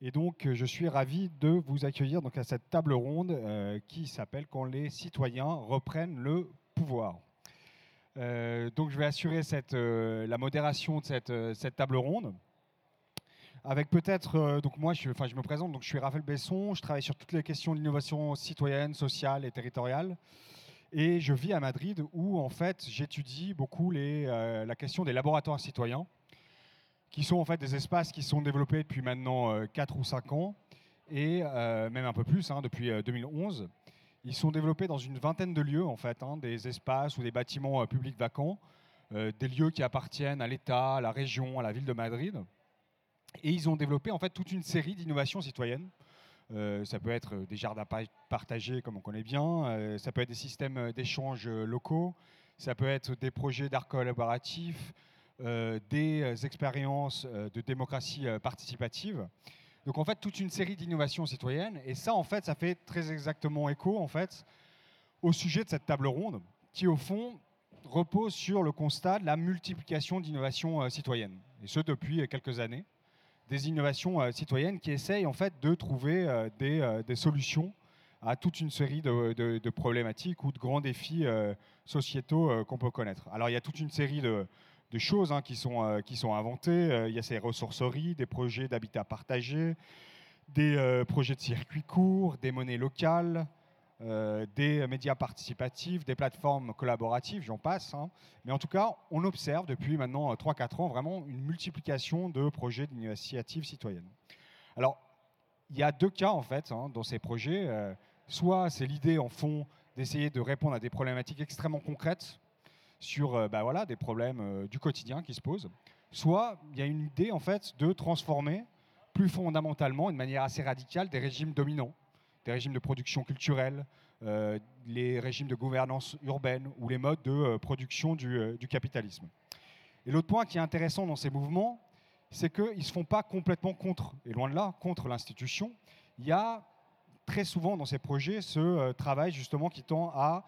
Et donc, euh, je suis ravi de vous accueillir donc, à cette table ronde euh, qui s'appelle Quand les citoyens reprennent le pouvoir. Euh, donc, je vais assurer la modération de cette, table ronde. Avec peut-être, donc moi, je, enfin, je me présente, donc je suis Raphaël Besson, je travaille sur toutes les questions d'innovation citoyenne, sociale et territoriale. Et je vis à Madrid où, en fait, j'étudie beaucoup la question des laboratoires citoyens qui sont en fait des espaces qui sont développés depuis maintenant 4 euh, ou 5 ans, et euh, même un peu plus, hein, depuis 2011. Euh, Ils sont développés dans une vingtaine de lieux, en fait, hein, des espaces ou des bâtiments publics vacants, des lieux qui appartiennent à l'État, à la région, à la ville de Madrid. Et ils ont développé en fait toute une série d'innovations citoyennes. ça peut être des jardins partagés, comme on connaît bien. ça peut être des systèmes d'échange locaux. Ça peut être des projets d'art collaboratif. Euh, des euh, expériences euh, de démocratie participative. Donc en fait, toute une série d'innovations citoyennes. Et ça, en fait, ça fait très exactement écho, en fait, au sujet de cette table ronde, qui, au fond, repose sur le constat de la multiplication d'innovations citoyennes. Et ce, depuis quelques années. Des innovations citoyennes qui essayent, en fait, de trouver des, des solutions à toute une série de, de, problématiques ou de grands défis sociétaux qu'on peut connaître. Alors, il y a toute une série de de choses hein, qui, sont, euh, qui sont inventées. Euh, il y a ces ressourceries, des projets d'habitat partagé, des euh, projets de circuits courts, des monnaies locales, des médias participatifs, des plateformes collaboratives, j'en passe. Hein. Mais en tout cas, on observe depuis maintenant 3-4 ans vraiment une multiplication de projets d'initiatives citoyennes. Alors, il y a deux cas en fait hein, dans ces projets. soit c'est l'idée en fond d'essayer de répondre à des problématiques extrêmement concrètes sur euh, bah, voilà, des problèmes euh, du quotidien qui se posent, soit il y a une idée en fait de transformer plus fondamentalement, de manière assez radicale, des régimes dominants, des régimes de production culturelle, euh, les régimes de gouvernance urbaine ou les modes de production du, du, capitalisme. Et l'autre point qui est intéressant dans ces mouvements, c'est qu'ils ne se font pas complètement contre, et loin de là, contre l'institution. Il y a très souvent dans ces projets ce travail justement qui tend à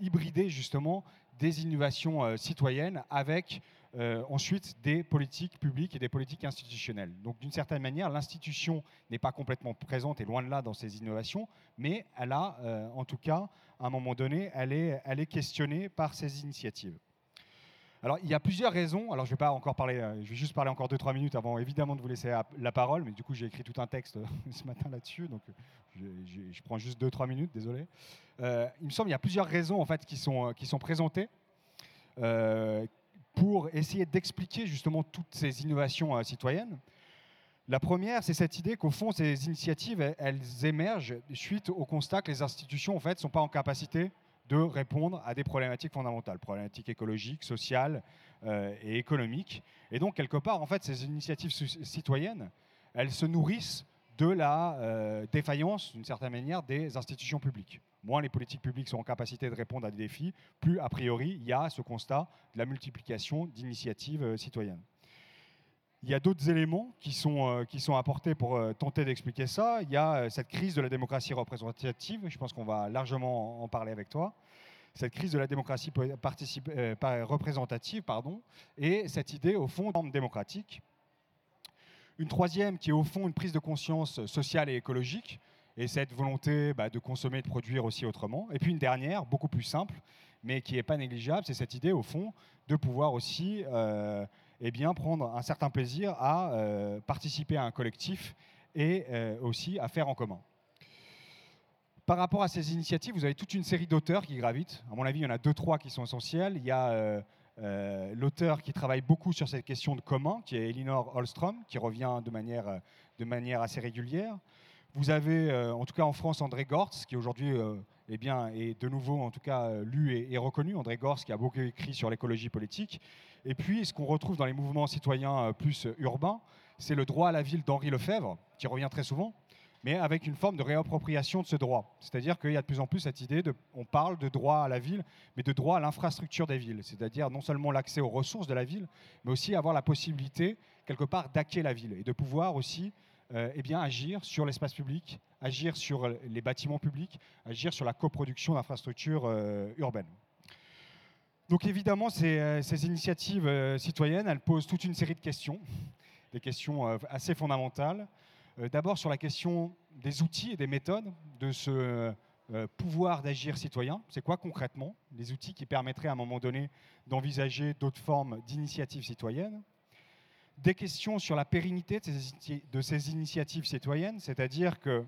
hybrider justement des innovations euh, citoyennes avec euh, ensuite des politiques publiques et des politiques institutionnelles. Donc d'une certaine manière, l'institution n'est pas complètement présente et loin de là dans ces innovations, mais elle a, euh, en tout cas, à un moment donné, elle est, elle est questionnée par ces initiatives. Alors, il y a plusieurs raisons. Alors, je vais pas encore parler, je vais juste parler encore 2-3 minutes avant évidemment de vous laisser la parole, mais du coup, j'ai écrit tout un texte ce matin là-dessus, donc je, prends juste 2-3 minutes, désolé. il me semble qu'il y a plusieurs raisons en fait qui sont, qui sont présentées euh, pour essayer d'expliquer justement toutes ces innovations euh, citoyennes. La première, c'est cette idée qu'au fond, ces initiatives, elles, émergent suite au constat que les institutions, en fait, ne sont pas en capacité de répondre à des problématiques fondamentales, problématiques écologiques, sociales euh, et économiques. Et donc, quelque part, en fait, ces initiatives citoyennes, elles se nourrissent de la euh, défaillance, d'une certaine manière, des institutions publiques. Moins les politiques publiques sont en capacité de répondre à des défis, plus, a priori, il y a ce constat de la multiplication d'initiatives euh, citoyennes. Il y a d'autres éléments qui sont, euh, qui sont apportés pour tenter d'expliquer ça. Il y a cette crise de la démocratie représentative, je pense qu'on va largement en parler avec toi. Cette crise de la démocratie représentative, pardon, et cette idée, au fond, de démocratique, une troisième qui est au fond une prise de conscience sociale et écologique, et cette volonté bah, de consommer et de produire aussi autrement. Et puis une dernière, beaucoup plus simple, mais qui n'est pas négligeable, c'est cette idée au fond de pouvoir aussi euh, eh bien, prendre un certain plaisir à euh, participer à un collectif et euh, aussi à faire en commun. Par rapport à ces initiatives, vous avez toute une série d'auteurs qui gravitent. À mon avis, il y en a deux, trois qui sont essentiels. Il y a euh, l'auteur qui travaille beaucoup sur cette question de commun, qui est Elinor Holstrom, qui revient de manière, de manière assez régulière. Vous avez, en tout cas en France, André Gortz, qui aujourd'hui eh bien, est de nouveau, en tout cas, lu et, reconnu. André Gortz, qui a beaucoup écrit sur l'écologie politique. Et puis, ce qu'on retrouve dans les mouvements citoyens plus urbains, c'est le droit à la ville d'Henri Lefebvre, qui revient très souvent mais avec une forme de réappropriation de ce droit. C'est-à-dire qu'il y a de plus en plus cette idée de, on parle de droit à la ville, mais de droit à l'infrastructure des villes, c'est-à-dire non seulement l'accès aux ressources de la ville, mais aussi avoir la possibilité, quelque part, d'hacker la ville et de pouvoir aussi euh, eh bien, agir sur l'espace public, agir sur les bâtiments publics, agir sur la coproduction d'infrastructures euh, urbaines. Donc évidemment, ces, euh, ces initiatives citoyennes, elles posent toute une série de questions, des questions assez fondamentales. D'abord sur la question des outils et des méthodes de ce pouvoir d'agir citoyen. C'est quoi concrètement les outils qui permettraient à un moment donné d'envisager d'autres formes d'initiatives citoyennes? Des questions sur la pérennité de ces, initiatives citoyennes, c'est-à-dire que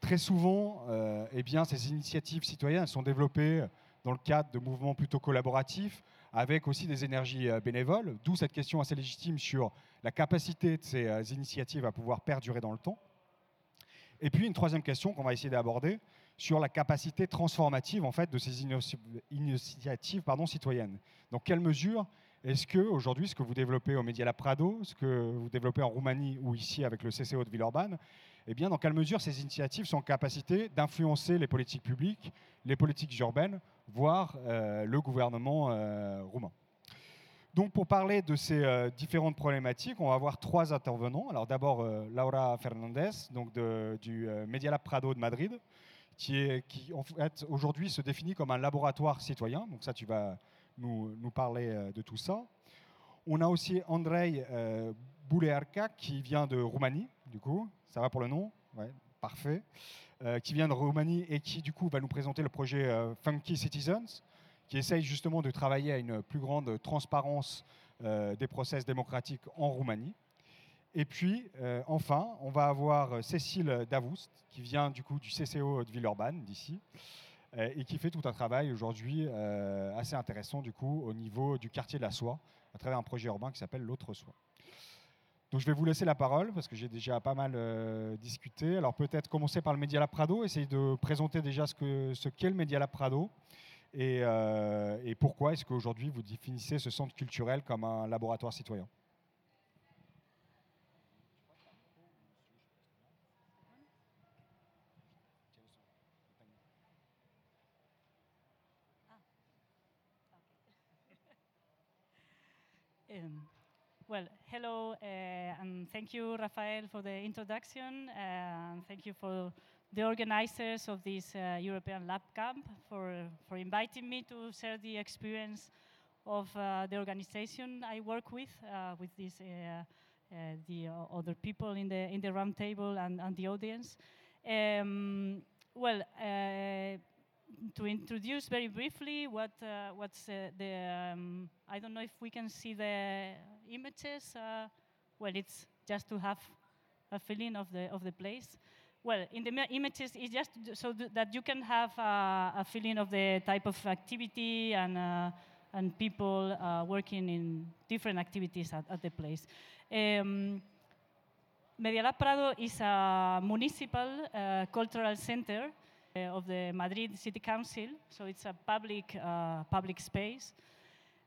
très souvent, eh bien, ces initiatives citoyennes sont développées dans le cadre de mouvements plutôt collaboratifs, avec aussi des énergies euh, bénévoles, d'où cette question assez légitime sur la capacité de ces euh, initiatives à pouvoir perdurer dans le temps. Et puis une troisième question qu'on va essayer d'aborder sur la capacité transformative en fait de ces initiatives citoyennes. Dans quelle mesure est-ce que aujourd'hui, ce que vous développez au Media Lab Prado, ce que vous développez en Roumanie ou ici avec le CCO de Villeurbanne, eh bien, dans quelle mesure ces initiatives sont en capacité d'influencer les politiques publiques, les politiques urbaines, voire euh, le gouvernement euh, roumain? Donc pour parler de ces euh, différentes problématiques, on va avoir trois intervenants. Alors d'abord Laura Fernandez, donc du Media Lab Prado de Madrid, qui, en fait aujourd'hui se définit comme un laboratoire citoyen. Donc ça, tu vas nous, parler de tout ça. On a aussi Andrei Boulearca qui vient de Roumanie, du coup. Ça va pour le nom? Ouais, parfait. Euh, qui vient de Roumanie et qui, du coup, va nous présenter le projet euh, Funky Citizens, qui essaye justement de travailler à une plus grande transparence euh, des process démocratiques en Roumanie. Et puis, enfin, on va avoir Cécile Davoust, qui vient du coup du CCO de Villeurbanne, d'ici, et qui fait tout un travail aujourd'hui assez intéressant du coup au niveau du quartier de la Soie, à travers un projet urbain qui s'appelle L'autre Soie. Donc je vais vous laisser la parole parce que j'ai déjà pas mal euh, discuté. Alors peut-être commencer par le Media Lab Prado, essayer de présenter déjà ce qu'est le Media Lab Prado et, euh, et pourquoi est-ce qu'aujourd'hui vous définissez ce centre culturel comme un laboratoire citoyen. Well, hello, uh, and thank you, Rafael, for the introduction. Uh, thank you for the organizers of this uh, European Lab Camp for, for inviting me to share the experience of uh, the organization I work with, uh, with this, uh, the other people in the, in the roundtable and, and the audience. Um, well, to introduce very briefly what uh, what's uh, the um, I don't know if we can see the images. Uh, well, it's just to have a feeling of the of the place. Well, in the images, it's just so that you can have a feeling of the type of activity and uh, and people uh, working in different activities at, at the place. Um, Medialab Prado is a municipal uh, cultural center uh, of the Madrid City Council, so it's a public, uh, public space.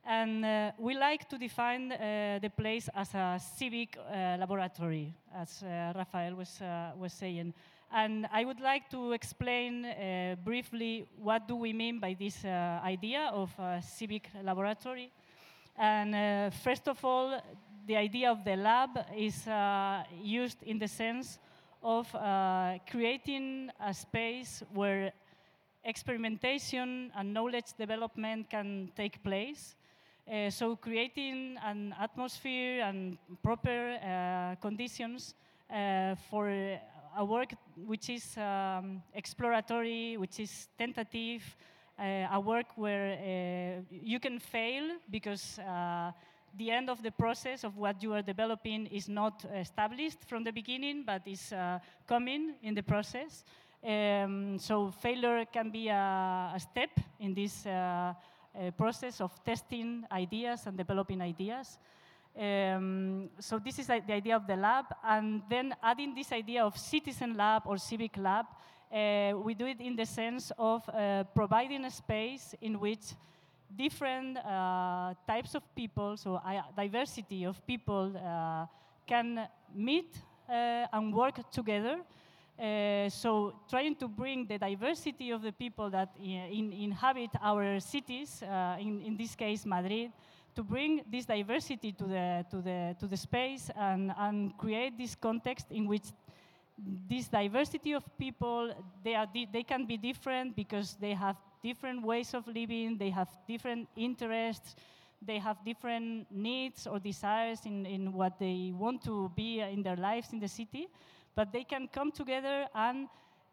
And uh, we like to define the place as a civic laboratory, as Rafael was, was saying. And I would like to explain uh, briefly what do we mean by this uh, idea of a civic laboratory. And uh, first of all, the idea of the lab is used in the sense of uh, creating a space where experimentation and knowledge development can take place. Uh, so creating an atmosphere and proper uh, conditions uh, for a work which is um, exploratory, which is tentative, uh, a work where uh, you can fail because the end of the process of what you are developing is not established from the beginning, but is uh, coming in the process. Um, so failure can be a, a step in this uh, uh, process of testing ideas and developing ideas. Um, so this is the idea of the lab, and then adding this idea of citizen lab or civic lab, uh, we do it in the sense of uh, providing a space in which different uh, types of people, so diversity of people uh, can meet uh, and work together. Uh, so trying to bring the diversity of the people that in, inhabit our cities, uh, in, in this case Madrid, to bring this diversity to the, to the, to the space and, and create this context in which this diversity of people, they, are they can be different because they have different ways of living, they have different interests, they have different needs or desires in, in what they want to be in their lives in the city. but they can come together and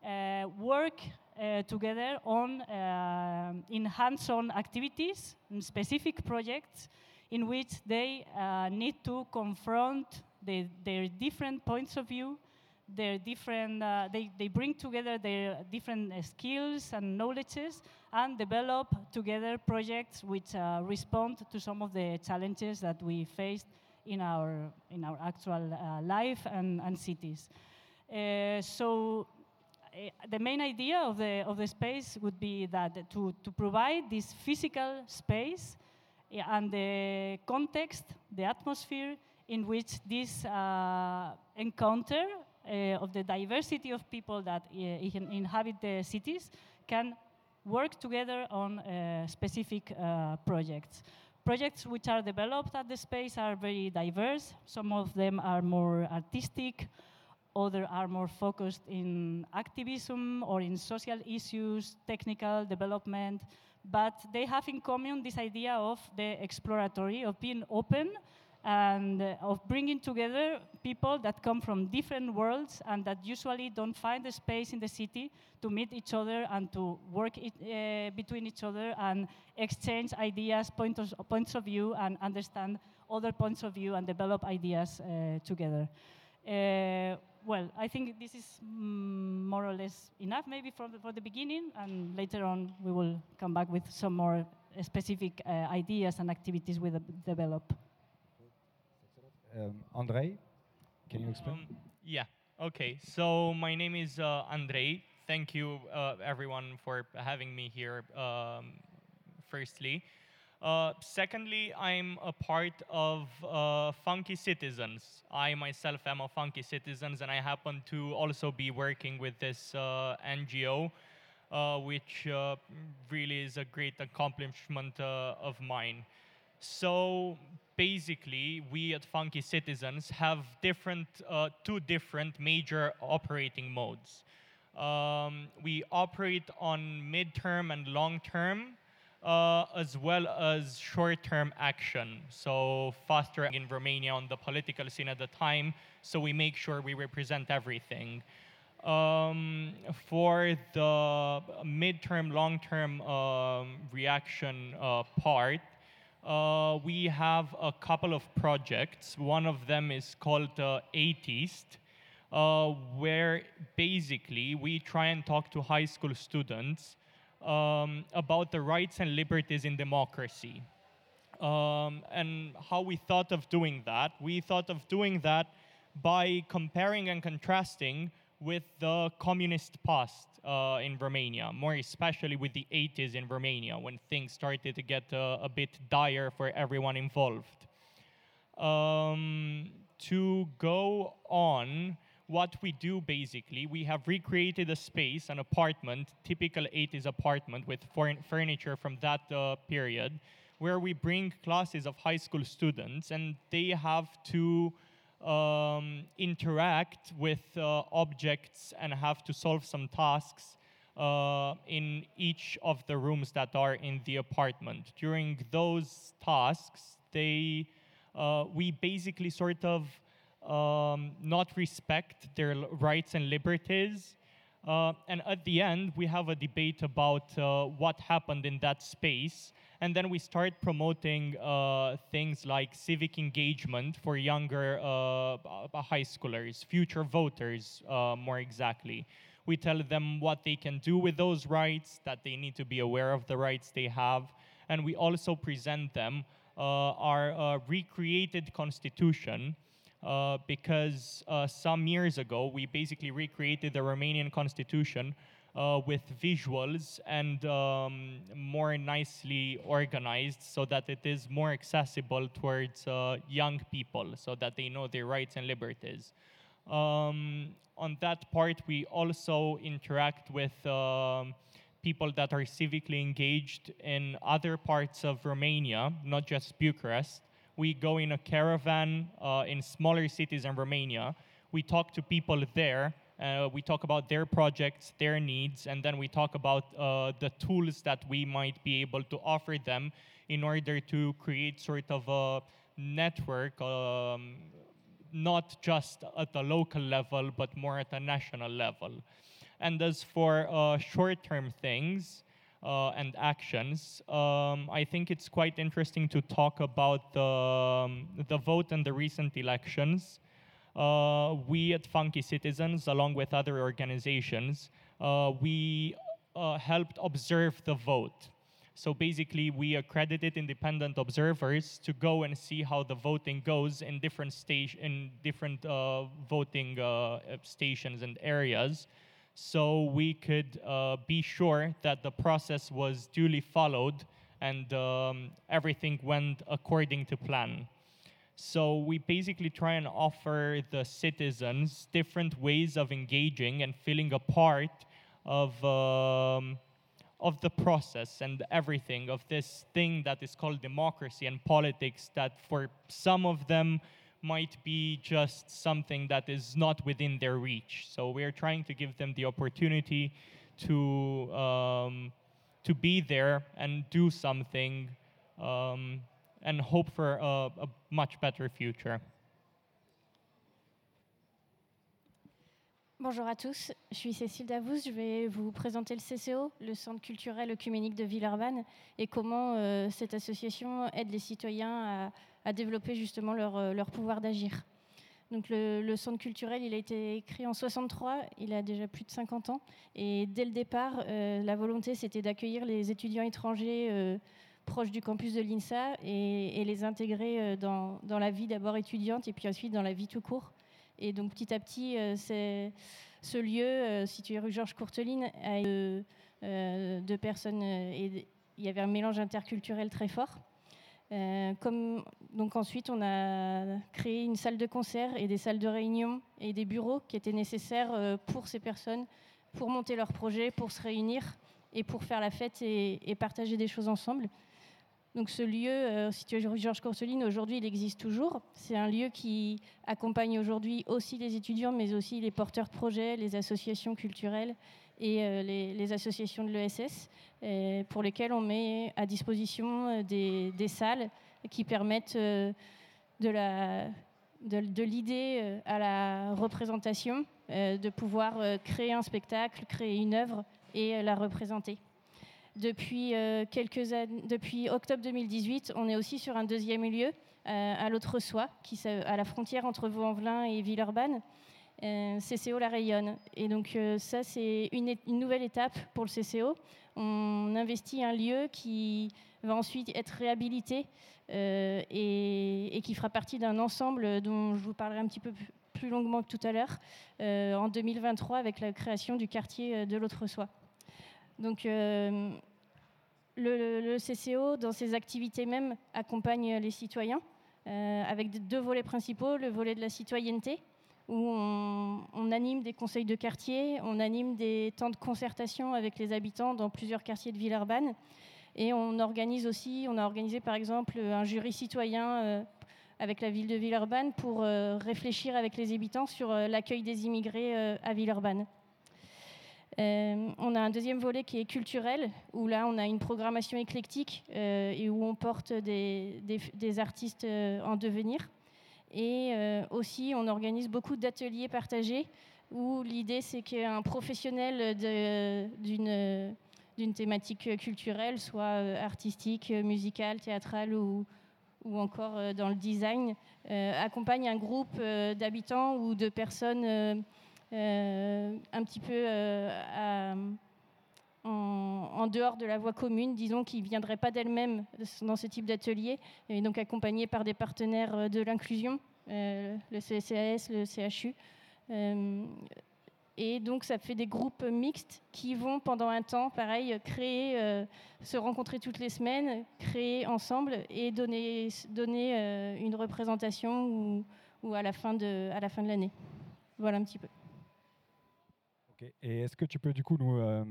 uh, work uh, together on uh, in hands-on activities, specific projects, in which they uh, need to confront the, their different points of view, their different, uh, they, they bring together their different uh, skills and knowledges and develop together projects which uh, respond to some of the challenges that we faced in our, in our actual uh, life and, and cities. Uh, so uh, the main idea of the, of the space would be that to, to provide this physical space and the context, the atmosphere in which this encounter of the diversity of people that uh, inhabit the cities can work together on uh, specific uh, projects. Projects which are developed at the space are very diverse. Some of them are more artistic, others are more focused in activism or in social issues, technical development, but they have in common this idea of the exploratory, of being open and uh, of bringing together people that come from different worlds and that usually don't find the space in the city to meet each other and to work it, uh, between each other and exchange ideas, point of, points of view, and understand other points of view and develop ideas uh, together. Uh, well, I think this is mm, more or less enough maybe for the, for the beginning, and later on we will come back with some more specific uh, ideas and activities we de develop. Um, Andrei, can you explain? Um, yeah, okay. So my name is uh, Andrei. Thank you, uh, everyone, for having me here, um, firstly. Uh, secondly, I'm a part of uh, Funky Citizens. I myself am a Funky Citizens, and I happen to also be working with this uh, NGO, uh, which uh, really is a great accomplishment uh, of mine. So basically, we at Funky Citizens have different, two different major operating modes. Um, we operate on midterm and long term uh, as well as short-term action. So faster in Romania on the political scene at the time, so we make sure we represent everything. Um, for the midterm, long-term um, reaction uh, part, uh, we have a couple of projects. One of them is called uh, uh, where basically we try and talk to high school students um, about the rights and liberties in democracy. Um, and how we thought of doing that. We thought of doing that by comparing and contrasting with the communist past uh, in Romania, more especially with the 80s in Romania, when things started to get uh, a bit dire for everyone involved. Um, to go on, what we do basically, we have recreated a space, an apartment, typical 80s apartment with furniture from that uh, period, where we bring classes of high school students and they have to um, interact with uh, objects and have to solve some tasks uh, in each of the rooms that are in the apartment. During those tasks, they, uh, we basically sort of um, not respect their rights and liberties. Uh, and at the end, we have a debate about uh, what happened in that space. And then we start promoting uh, things like civic engagement for younger uh, high schoolers, future voters, uh, more exactly. We tell them what they can do with those rights, that they need to be aware of the rights they have. And we also present them uh, our recreated constitution, uh, because uh, some years ago we basically recreated the Romanian constitution uh, with visuals and um, more nicely organized so that it is more accessible towards uh, young people so that they know their rights and liberties. Um, on that part, we also interact with um, people that are civically engaged in other parts of Romania, not just Bucharest, we go in a caravan uh, in smaller cities in Romania. We talk to people there. Uh, we talk about their projects, their needs, and then we talk about uh, the tools that we might be able to offer them in order to create sort of a network um, not just at the local level, but more at the national level. And as for uh, short term things, uh, and actions. Um, I think it's quite interesting to talk about the, um, the vote and the recent elections. Uh, we at Funky Citizens, along with other organizations, uh, we uh, helped observe the vote. So basically, we accredited independent observers to go and see how the voting goes in different stage in different uh, voting uh, stations and areas so we could uh, be sure that the process was duly followed and um, everything went according to plan. So we basically try and offer the citizens different ways of engaging and feeling a part of, um, of the process and everything of this thing that is called democracy and politics that for some of them might be just something that is not within their reach. So we're trying to give them the opportunity to um, to be there and do something um, and hope for a, a much better future. Bonjour à tous, je suis Cécile Davous, je vais vous présenter le CCO, le Centre culturel œcuménique de Villeurbanne, et comment euh, cette association aide les citoyens à, développer justement leur, euh, leur pouvoir d'agir. Donc le, centre culturel, il a été créé en 63, il a déjà plus de 50 ans. Et dès le départ, euh, la volonté, c'était d'accueillir les étudiants étrangers proches du campus de l'INSA et, les intégrer dans, dans, la vie d'abord étudiante et puis ensuite dans la vie tout court. Et donc petit à petit, c'est ce lieu, situé rue Georges Courteline, a eu de personnes et il y avait un mélange interculturel très fort. Euh, donc ensuite, on a créé une salle de concert et des salles de réunion et des bureaux qui étaient nécessaires euh, pour ces personnes, pour monter leurs projets, pour se réunir et pour faire la fête et, partager des choses ensemble. Donc ce lieu, euh, situé rue Georges Courteline, aujourd'hui, il existe toujours. C'est un lieu qui accompagne aujourd'hui aussi les étudiants, mais aussi les porteurs de projets, les associations culturelles et euh, les, associations de l'ESS, euh, pour lesquelles on met à disposition des, salles qui permettent de, l'idée à la représentation, de pouvoir créer un spectacle, créer une œuvre et la représenter. Depuis, quelques depuis octobre 2018, on est aussi sur un deuxième lieu, à l'autre soi, qui, à la frontière entre Vaux-en-Velin et Villeurbanne, euh, CCO La Rayonne. Et donc euh, ça, c'est une, nouvelle étape pour le CCO. On investit un lieu qui va ensuite être réhabilité euh, et, qui fera partie d'un ensemble dont je vous parlerai un petit peu plus longuement tout à l'heure, en 2023 avec la création du quartier de l'autre-soi. Donc le, CCO, dans ses activités même, accompagne les citoyens avec deux volets principaux, le volet de la citoyenneté, où on, anime des conseils de quartier, on anime des temps de concertation avec les habitants dans plusieurs quartiers de Villeurbanne. Et on organise aussi, on a organisé par exemple un jury citoyen euh, avec la ville de Villeurbanne pour euh, réfléchir avec les habitants sur euh, l'accueil des immigrés à Villeurbanne. On a un deuxième volet qui est culturel, où là on a une programmation éclectique et où on porte des artistes en devenir. Et euh, aussi, on organise beaucoup d'ateliers partagés où l'idée, c'est qu'un professionnel d'une thématique culturelle, soit euh, artistique, musicale, théâtrale ou, ou encore euh, dans le design, accompagne un groupe d'habitants ou de personnes un petit peu en, dehors de la voie commune, disons, qui ne viendraient pas d'elles-mêmes dans ce type d'atelier, et donc accompagnées par des partenaires de l'inclusion, euh, le CCAS, le CHU. Euh, et donc, ça fait des groupes mixtes qui vont, pendant un temps, pareil, créer, euh, se rencontrer toutes les semaines, créer ensemble et donner, une représentation ou, à la fin de l'année. Voilà un petit peu. Et est-ce que tu peux du coup nous, euh,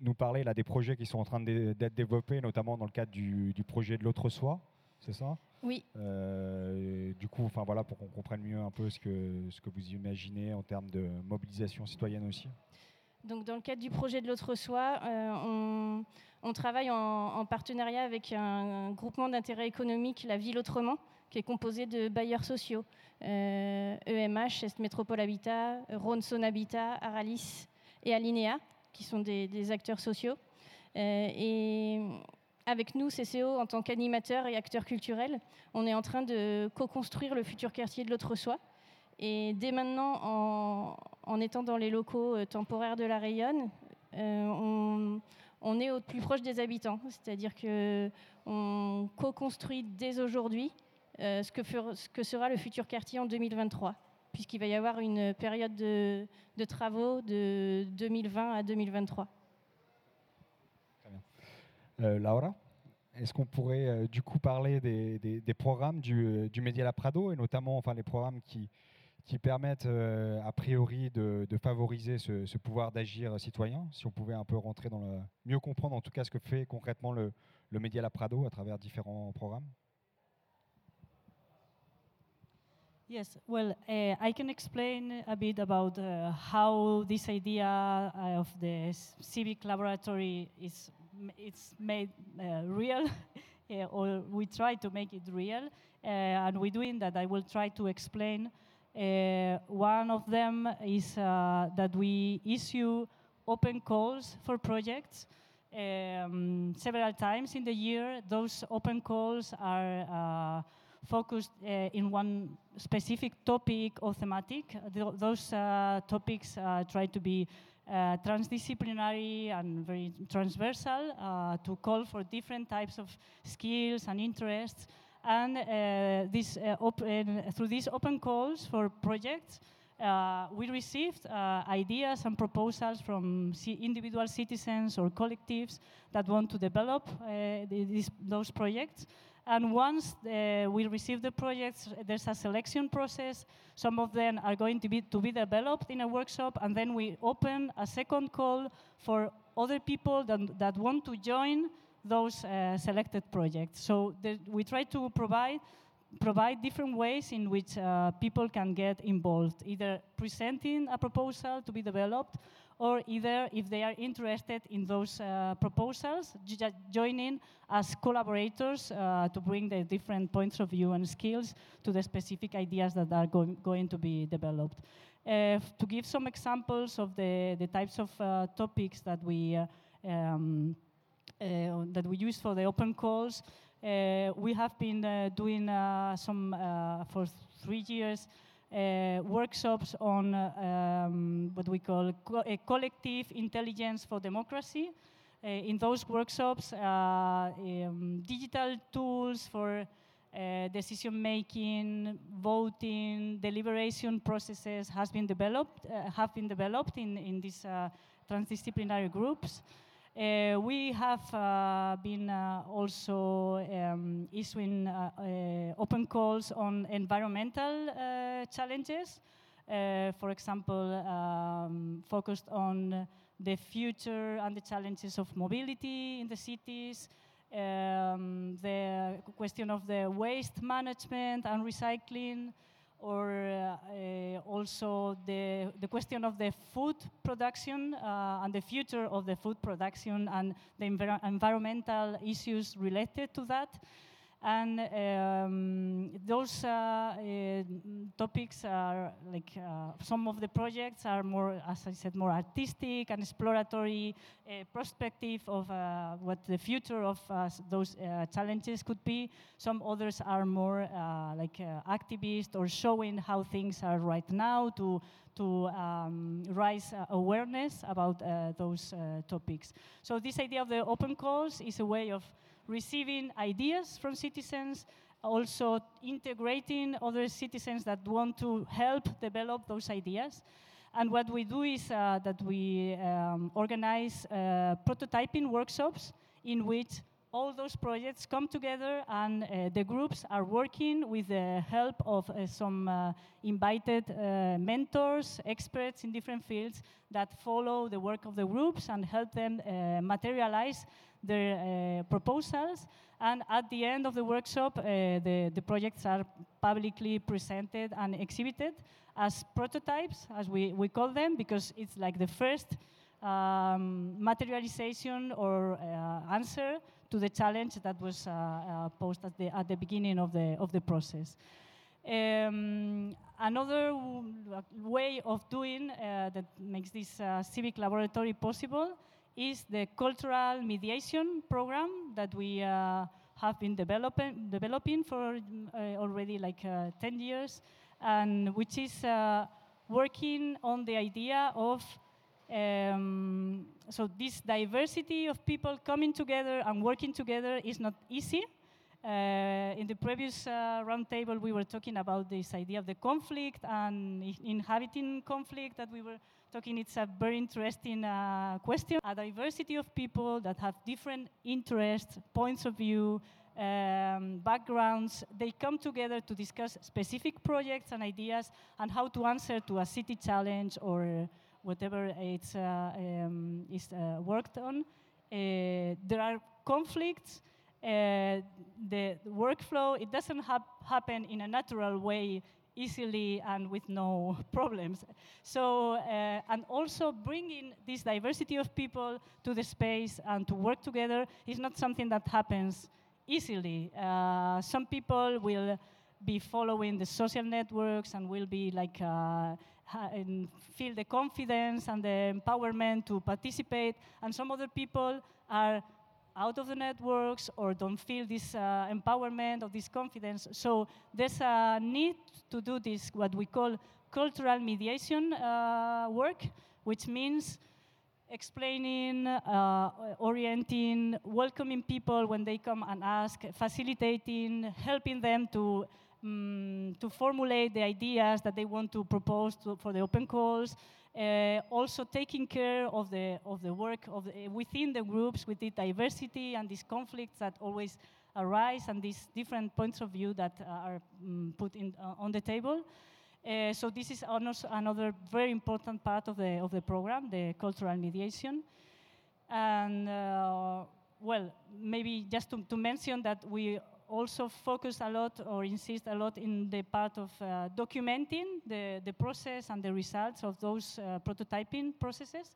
nous parler là, des projets qui sont en train d'être développés, notamment dans le cadre du, du projet de l'autre soi c'est ça? Oui. Euh, du coup, enfin voilà, pour qu'on comprenne mieux un peu ce que, ce que vous imaginez en termes de mobilisation citoyenne aussi. Donc, dans le cadre du projet de l'autre soi, euh, on, on, travaille en, partenariat avec un, groupement d'intérêt économique, la Ville Autrement, qui est composé de bailleurs sociaux, EMH, Est Métropole Habitat, Rhône Saône Habitat, Aralis et Alinea, qui sont des, acteurs sociaux. et avec nous, CCO, en tant qu'animateur et acteur culturel, on est en train de co-construire le futur quartier de l'autre soi. Et dès maintenant, en, étant dans les locaux temporaires de la Rayonne, on, on est au plus proche des habitants, c'est-à-dire qu'on co-construit dès aujourd'hui euh, ce, que sera le futur quartier en 2023, puisqu'il va y avoir une période de, travaux de 2020 à 2023. Euh, Laura est-ce qu'on pourrait euh, du coup parler des, programmes du, du Media Prado et notamment enfin, les programmes qui, permettent euh, a priori de, favoriser ce, pouvoir d'agir citoyen. Si on pouvait un peu rentrer dans le mieux comprendre en tout cas ce que fait concrètement le, le Média La Prado à travers différents programmes? Yes, well, uh, I can explain a bit about uh, how this idea uh, of the civic laboratory is it's made uh, real, or we try to make it real, uh, and we're doing that. I will try to explain Uh, one of them is that we issue open calls for projects um, several times in the year. Those open calls are focused uh, in one specific topic or thematic. Th those uh, topics uh, try to be transdisciplinary and very transversal to call for different types of skills and interests and uh, this uh, through these open calls for projects, uh, we received uh, ideas and proposals from individual citizens or collectives that want to develop uh, these, those projects. And once uh, we receive the projects, there's a selection process. Some of them are going to be, to be developed in a workshop, and then we open a second call for other people that, that want to join those uh, selected projects. So we try to provide provide different ways in which uh, people can get involved, either presenting a proposal to be developed, or either if they are interested in those uh, proposals, joining as collaborators uh, to bring the different points of view and skills to the specific ideas that are go going to be developed. Uh, to give some examples of the, the types of uh, topics that we um, uh, that we use for the open calls. Uh, we have been uh, doing some, for three years, workshops on um, what we call co collective intelligence for democracy. in those workshops, um, digital tools for uh, decision making, voting, deliberation processes has been developed, uh, have been developed in, in these uh, transdisciplinary groups. Uh, we have uh, been uh, also um, issuing uh, uh, open calls on environmental uh, challenges. for example, um, focused on the future and the challenges of mobility in the cities, um, the question of the waste management and recycling, or uh, also the, the question of the food production uh, and the future of the food production and the envir environmental issues related to that. And um, those uh, uh, topics are like uh, some of the projects are more, as I said, more artistic and exploratory uh, perspective of uh, what the future of uh, those challenges could be. Some others are more like activist or showing how things are right now to to um, raise awareness about those topics. So this idea of the open calls is a way of receiving ideas from citizens, also integrating other citizens that want to help develop those ideas. And what we do is uh, that we um, organize uh, prototyping workshops in which all those projects come together and uh, the groups are working with the help of uh, some uh, invited uh, mentors, experts in different fields that follow the work of the groups and help them materialize their uh, proposals. And at the end of the workshop, uh, the, the projects are publicly presented and exhibited as prototypes, as we, we call them, because it's like the first um, materialization or uh, answer to the challenge that was uh, uh, posed at the, at the beginning of the, of the process. Um, another way of doing uh, that makes this uh, civic laboratory possible is the cultural mediation program that we uh, have been developing, developing for uh, already like uh, 10 years, and which is working on the idea of um, so this diversity of people coming together and working together is not easy. Uh, in the previous uh, roundtable, we were talking about this idea of the conflict and inhabiting conflict that we were talking. It's a very interesting uh, question. A diversity of people that have different interests, points of view, um, backgrounds, they come together to discuss specific projects and ideas and how to answer to a city challenge or whatever it's uh, um, is uh, worked on. Uh, there are conflicts the workflow, it doesn't hap happen in a natural way easily and with no problems. So, uh, and also bringing this diversity of people to the space and to work together is not something that happens easily. Uh, some people will be following the social networks and will be like uh, and feel the confidence and the empowerment to participate, and some other people are out of the networks or don't feel this uh, empowerment or this confidence. So there's a need to do this, what we call cultural mediation uh, work, which means explaining, uh, orienting, welcoming people when they come and ask, facilitating, helping them to, um, to formulate the ideas that they want to propose to, for the open calls, uh, also taking care of the, of the work of the, within the groups with the diversity and these conflicts that always arise and these different points of view that are um, put in, uh, on the table. Uh, so this is another very important part of the, of the program, the cultural mediation. And uh, well, maybe just to, to mention that we also focus a lot or insist a lot in the part of uh, documenting the, the process and the results of those uh, prototyping processes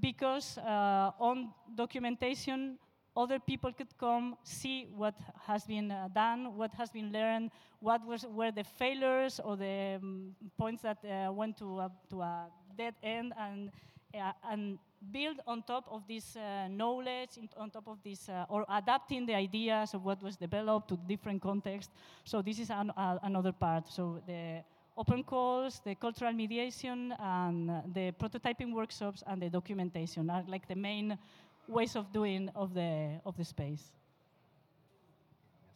because uh, on documentation other people could come see what has been uh, done, what has been learned, what was, were the failures or the um, points that uh, went to a, to a dead end and, and build on top of this uh, knowledge, on top of this, uh, or adapting the ideas of what was developed to different contexts. So this is an, uh, another part. So the open calls, the cultural mediation, and the prototyping workshops, and the documentation are like the main ways of doing of the, of the space.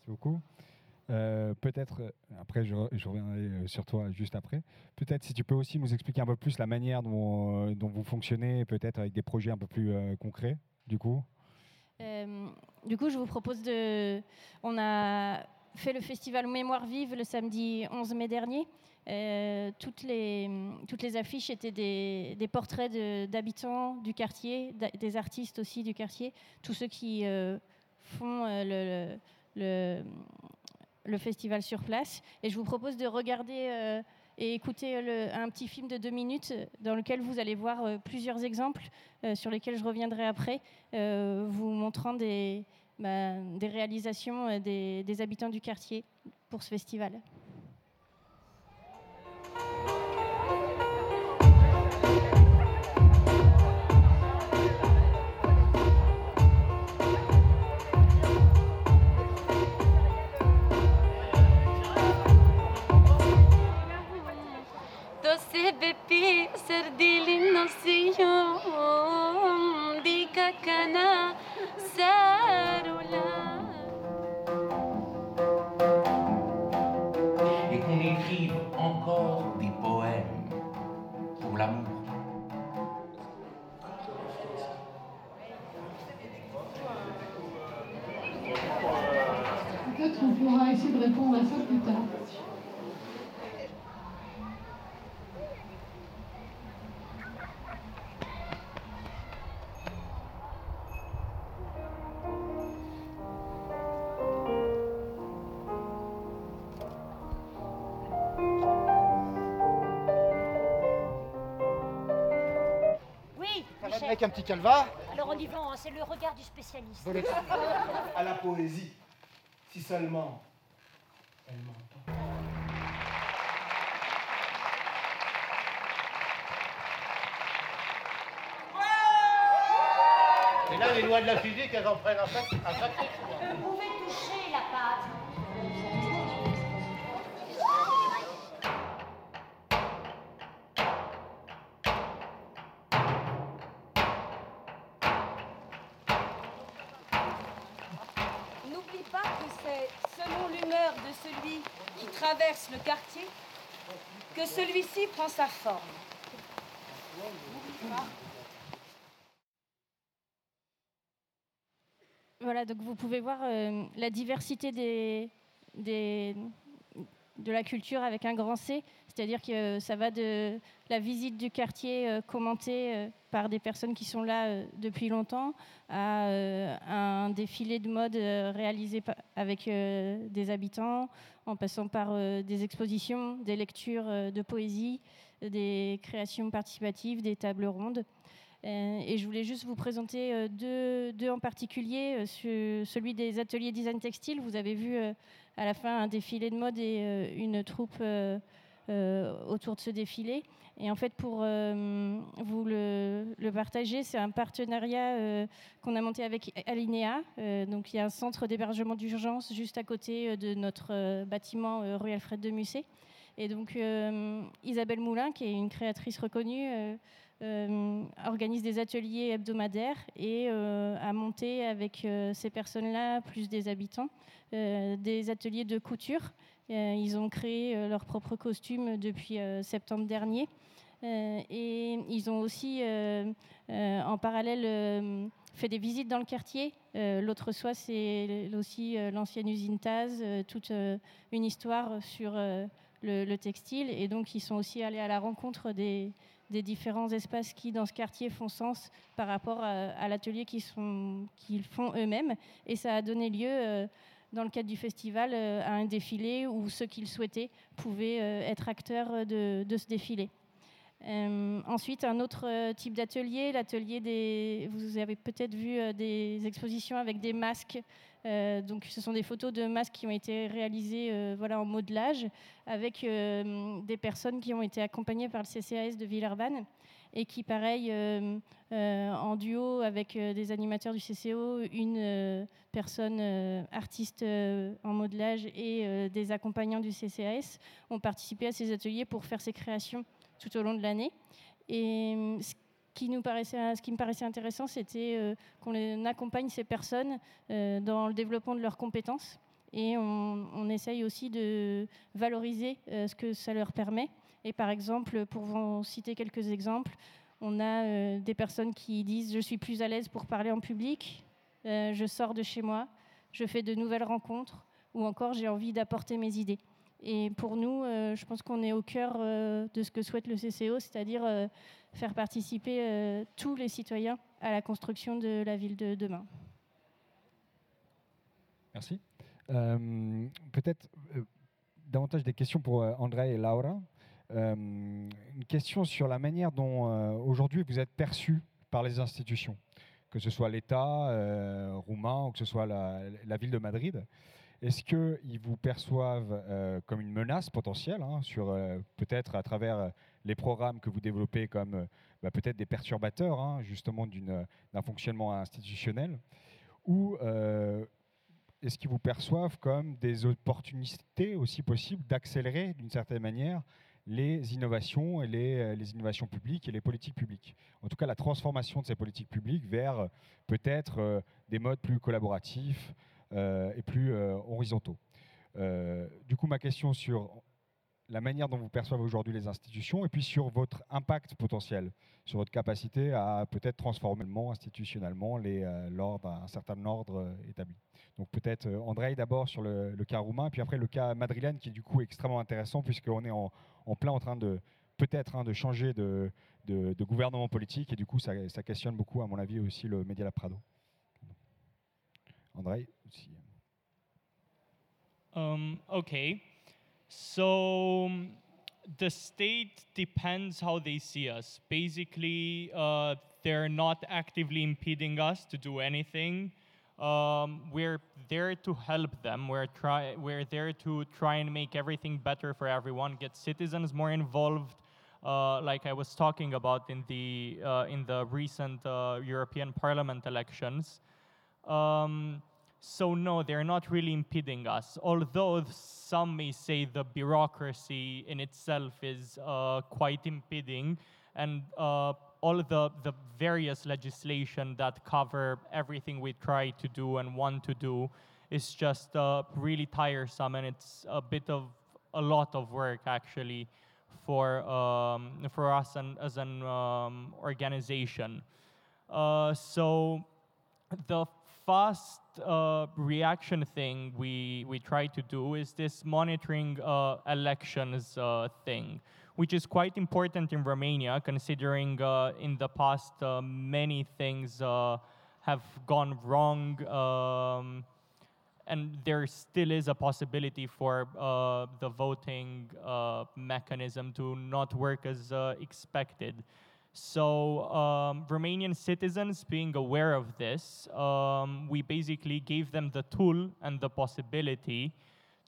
Merci beaucoup. Euh, peut-être, euh, après je, reviendrai euh, sur toi juste après, peut-être si tu peux aussi nous expliquer un peu plus la manière dont, vous fonctionnez, peut-être avec des projets un peu plus concrets, du coup. du coup, je vous propose de... On a fait le festival Mémoire vive le samedi 11 mai dernier. toutes, les, toutes les affiches étaient des, portraits d'habitants du quartier, des artistes aussi du quartier, tous ceux qui font le le festival sur place. Et je vous propose de regarder euh, et écouter un petit film de deux minutes dans lequel vous allez voir euh, plusieurs exemples euh, sur lesquels je reviendrai après, vous montrant des, bah, des réalisations des habitants du quartier pour ce festival. Et qu'on écrive encore des poèmes pour l'amour. Peut-être on pourra essayer de répondre à ça plus tard. Avec un petit calva Alors on y va, hein, c'est le regard du spécialiste. Vous l'expliquez. à la poésie, si seulement elle m'entend. Et là, les lois de la physique, elles en prennent un sac- un sacré. Vous pouvez toucher la pâte. Le quartier que celui-ci prend sa forme. Voilà, donc vous pouvez voir euh, la diversité des- de la culture avec un grand C, c'est-à-dire que ça va de la visite du quartier euh, commentée euh, par des personnes qui sont là euh, depuis longtemps à euh, un défilé de mode euh, réalisé avec euh, des habitants, en passant par euh, des expositions, des lectures euh, de poésie, des créations participatives, des tables rondes. Euh, et je voulais juste vous présenter euh, deux, en particulier. euh, ce- celui des ateliers design textile. Vous avez vu euh, à la fin un défilé de mode et euh, une troupe euh, euh, autour de ce défilé. Et en fait, pour euh, vous le, partager, c'est un partenariat euh, qu'on a monté avec Alinea. Euh, donc, il y a un centre d'hébergement d'urgence juste à côté euh, de notre euh, bâtiment euh, rue Alfred de Musset. Et donc, euh, Isabelle Moulin, qui est une créatrice reconnue, euh, euh, organise des ateliers hebdomadaires et euh, a monté avec euh, ces personnes-là, plus des habitants, euh, des ateliers de couture. Euh, ils ont créé euh, leurs propres costumes depuis euh, septembre dernier. Et ils ont aussi, en parallèle, fait des visites dans le quartier. L'autre soir, c'est aussi l'ancienne usine Taz, toute une histoire sur le, le textile. Et donc, ils sont aussi allés à la rencontre des, différents espaces qui, dans ce quartier, font sens par rapport à, l'atelier qu'ils font eux-mêmes. Et ça a donné lieu, dans le cadre du festival, euh, à un défilé où ceux qui le souhaitaient pouvaient euh, être acteurs de, ce défilé. Euh, ensuite, un autre type d'atelier, l'atelier des. Vous avez peut-être vu des expositions avec des masques. Donc, ce sont des photos de masques qui ont été réalisés euh, voilà, en modelage avec des personnes qui ont été accompagnées par le CCAS de Villeurbanne et qui, pareil, euh, euh, en duo avec euh, des animateurs du CCO, une personne artiste en modelage et des accompagnants du CCAS, ont participé à ces ateliers pour faire ces créations tout au long de l'année. Et euh, ce qui, nous paraissait, ce qui me paraissait intéressant, c'était qu'on accompagne ces personnes dans le développement de leurs compétences. Et on, essaye aussi de valoriser ce que ça leur permet. Et par exemple, pour vous citer quelques exemples, on a euh, des personnes qui disent Je suis plus à l'aise pour parler en public, euh, je sors de chez moi, je fais de nouvelles rencontres, ou encore j'ai envie d'apporter mes idées. Et pour nous, euh, je pense qu'on est au cœur de ce que souhaite le CCO, c'est-à-dire faire participer tous les citoyens à la construction de la ville de demain. Merci. Peut-être davantage des questions pour André et Laura. Euh, une question sur la manière dont euh, aujourd'hui vous êtes perçus par les institutions, que ce soit l'État euh, roumain ou que ce soit la, ville de Madrid. Est-ce qu'ils vous perçoivent comme une menace potentielle, hein, sur peut-être à travers les programmes que vous développez comme bah, peut-être des perturbateurs hein, justement d'un fonctionnement institutionnel, ou est-ce qu'ils vous perçoivent comme des opportunités aussi possibles d'accélérer d'une certaine manière les innovations et euh, les innovations publiques et les politiques publiques En tout cas, la transformation de ces politiques publiques vers euh, peut-être euh, des modes plus collaboratifs et plus horizontaux. Du coup, ma question sur la manière dont vous percevez aujourd'hui les institutions et puis sur votre impact potentiel, sur votre capacité à peut-être transformer institutionnellement un certain ordre établi. Donc peut-être euh, André d'abord sur le, cas roumain, puis après le cas madrilène qui est du coup extrêmement intéressant puisqu'on est en, en plein en train de peut-être hein, de changer de, gouvernement politique et du coup ça, questionne beaucoup à mon avis aussi le Media Lab Prado. André aussi. Um, okay. So the state depends how they see us. Basically, uh, they're not actively impeding us to do anything. Um, we're there to help them. We're try. We're there to try and make everything better for everyone. Get citizens more involved. Uh, like I was talking about in the uh, in the recent uh, European Parliament elections. Um, so no, they're not really impeding us. Although some may say the bureaucracy in itself is uh, quite impeding, and uh, all the, the various legislation that cover everything we try to do and want to do is just uh, really tiresome, and it's a bit of a lot of work actually for um, for us and as an um, organization. Uh, so the fast uh, reaction thing we, we try to do is this monitoring uh, elections uh, thing, which is quite important in Romania, considering uh, in the past uh, many things uh, have gone wrong. Um, and there still is a possibility for the voting mechanism to not work as expected. So um, Romanian citizens being aware of this, um, we basically gave them the tool and the possibility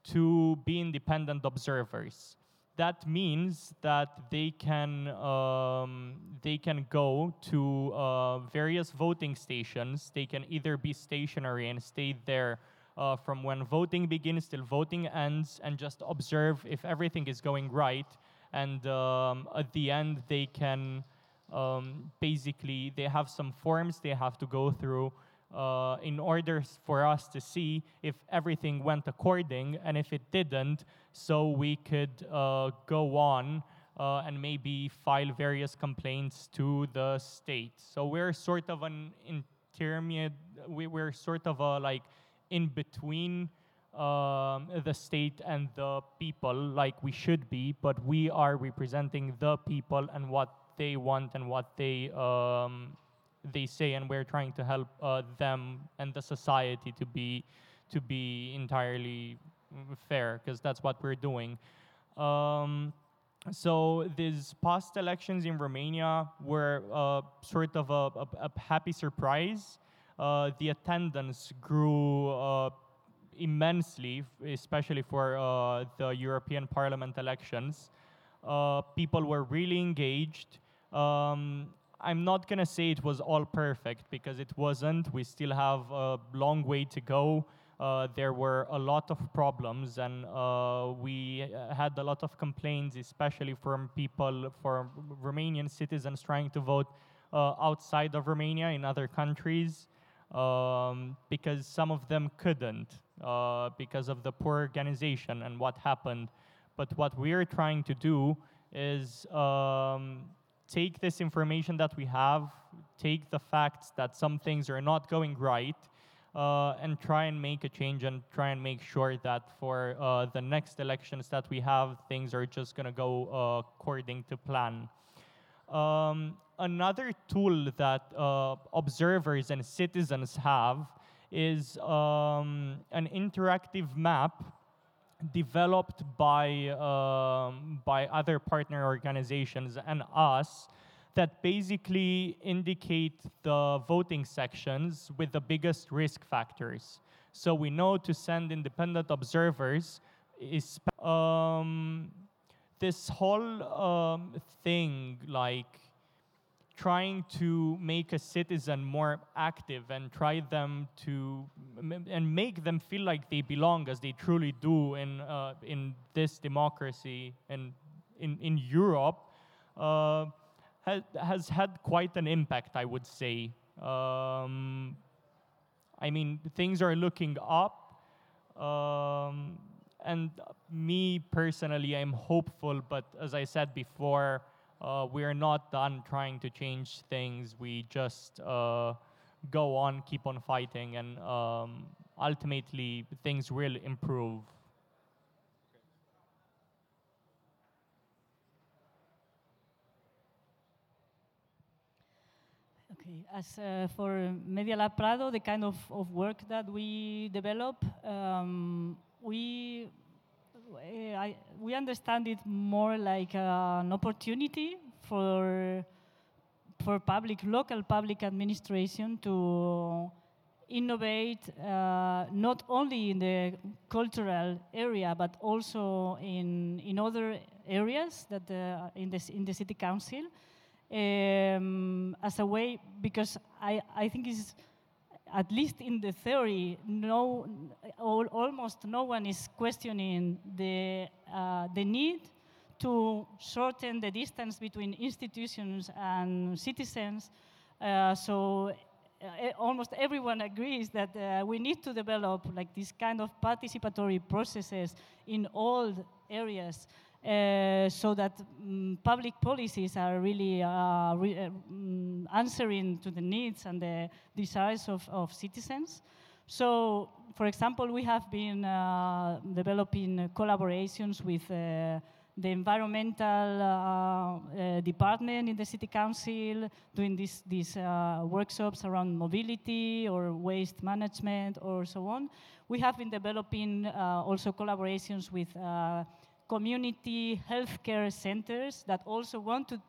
to be independent observers. That means that they can um, they can go to uh, various voting stations. They can either be stationary and stay there uh, from when voting begins till voting ends, and just observe if everything is going right. And um, at the end, they can um, basically they have some forms they have to go through uh, in order for us to see if everything went according and if it didn't so we could uh, go on uh, and maybe file various complaints to the state. So we're sort of an intermediate we, we're sort of a like in between um, the state and the people like we should be but we are representing the people and what they want and what they um, they say, and we're trying to help uh, them and the society to be to be entirely fair, because that's what we're doing. Um, so these past elections in Romania were uh, sort of a, a, a happy surprise. Uh, the attendance grew uh, immensely, especially for uh, the European Parliament elections. Uh, people were really engaged. Um, I'm not going to say it was all perfect because it wasn't. We still have a long way to go. Uh, there were a lot of problems, and uh, we had a lot of complaints, especially from people, from Romanian citizens trying to vote uh, outside of Romania in other countries, um, because some of them couldn't uh, because of the poor organization and what happened. But what we're trying to do is um, take this information that we have, take the facts that some things are not going right, uh, and try and make a change and try and make sure that for uh, the next elections that we have, things are just going to go uh, according to plan. Um, another tool that uh, observers and citizens have is um, an interactive map developed by, um, by other partner organizations and us that basically indicate the voting sections with the biggest risk factors. So we know to send independent observers is um, this whole um, thing like trying to make a citizen more active and try them to and make them feel like they belong as they truly do in uh, in this democracy and in in Europe uh, has has had quite an impact, I would say. Um, I mean, things are looking up. Um, and me personally, I'm hopeful, but as I said before, uh, we are not done trying to change things. We just uh, go on, keep on fighting, and um, ultimately things will improve. Okay, as uh, for Medialab Prado, the kind of, of work that we develop, um, we I, we understand it more like uh, an opportunity for for public, local public administration to innovate uh, not only in the cultural area but also in in other areas that uh, in the in the city council. Um, as a way because I I think it's at least in the theory, no, all, almost no one is questioning the, uh, the need to shorten the distance between institutions and citizens. Uh, so uh, almost everyone agrees that uh, we need to develop like this kind of participatory processes in all areas. Uh, so that um, public policies are really uh, re um, answering to the needs and the desires of, of citizens. So, for example, we have been uh, developing collaborations with uh, the environmental uh, department in the city council, doing these, these workshops around mobility or waste management or so on. We have been developing also collaborations with community healthcare centers that also want to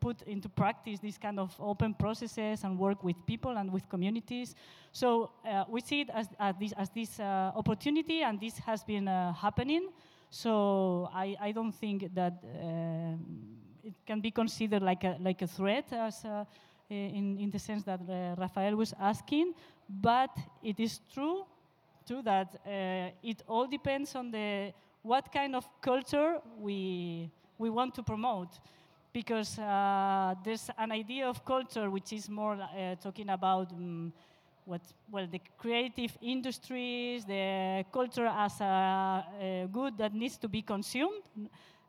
put into practice these kind of open processes and work with people and with communities. So uh, we see it as, as this, as this uh, opportunity, and this has been uh, happening. So I, I, don't think that um, it can be considered like a, like a threat, as uh, in, in the sense that uh, Rafael was asking. But it is true, too, that uh, it all depends on the what kind of culture we, we want to promote. Because uh, there's an idea of culture which is more uh, talking about um, what, well, the creative industries, the culture as a, a, good that needs to be consumed.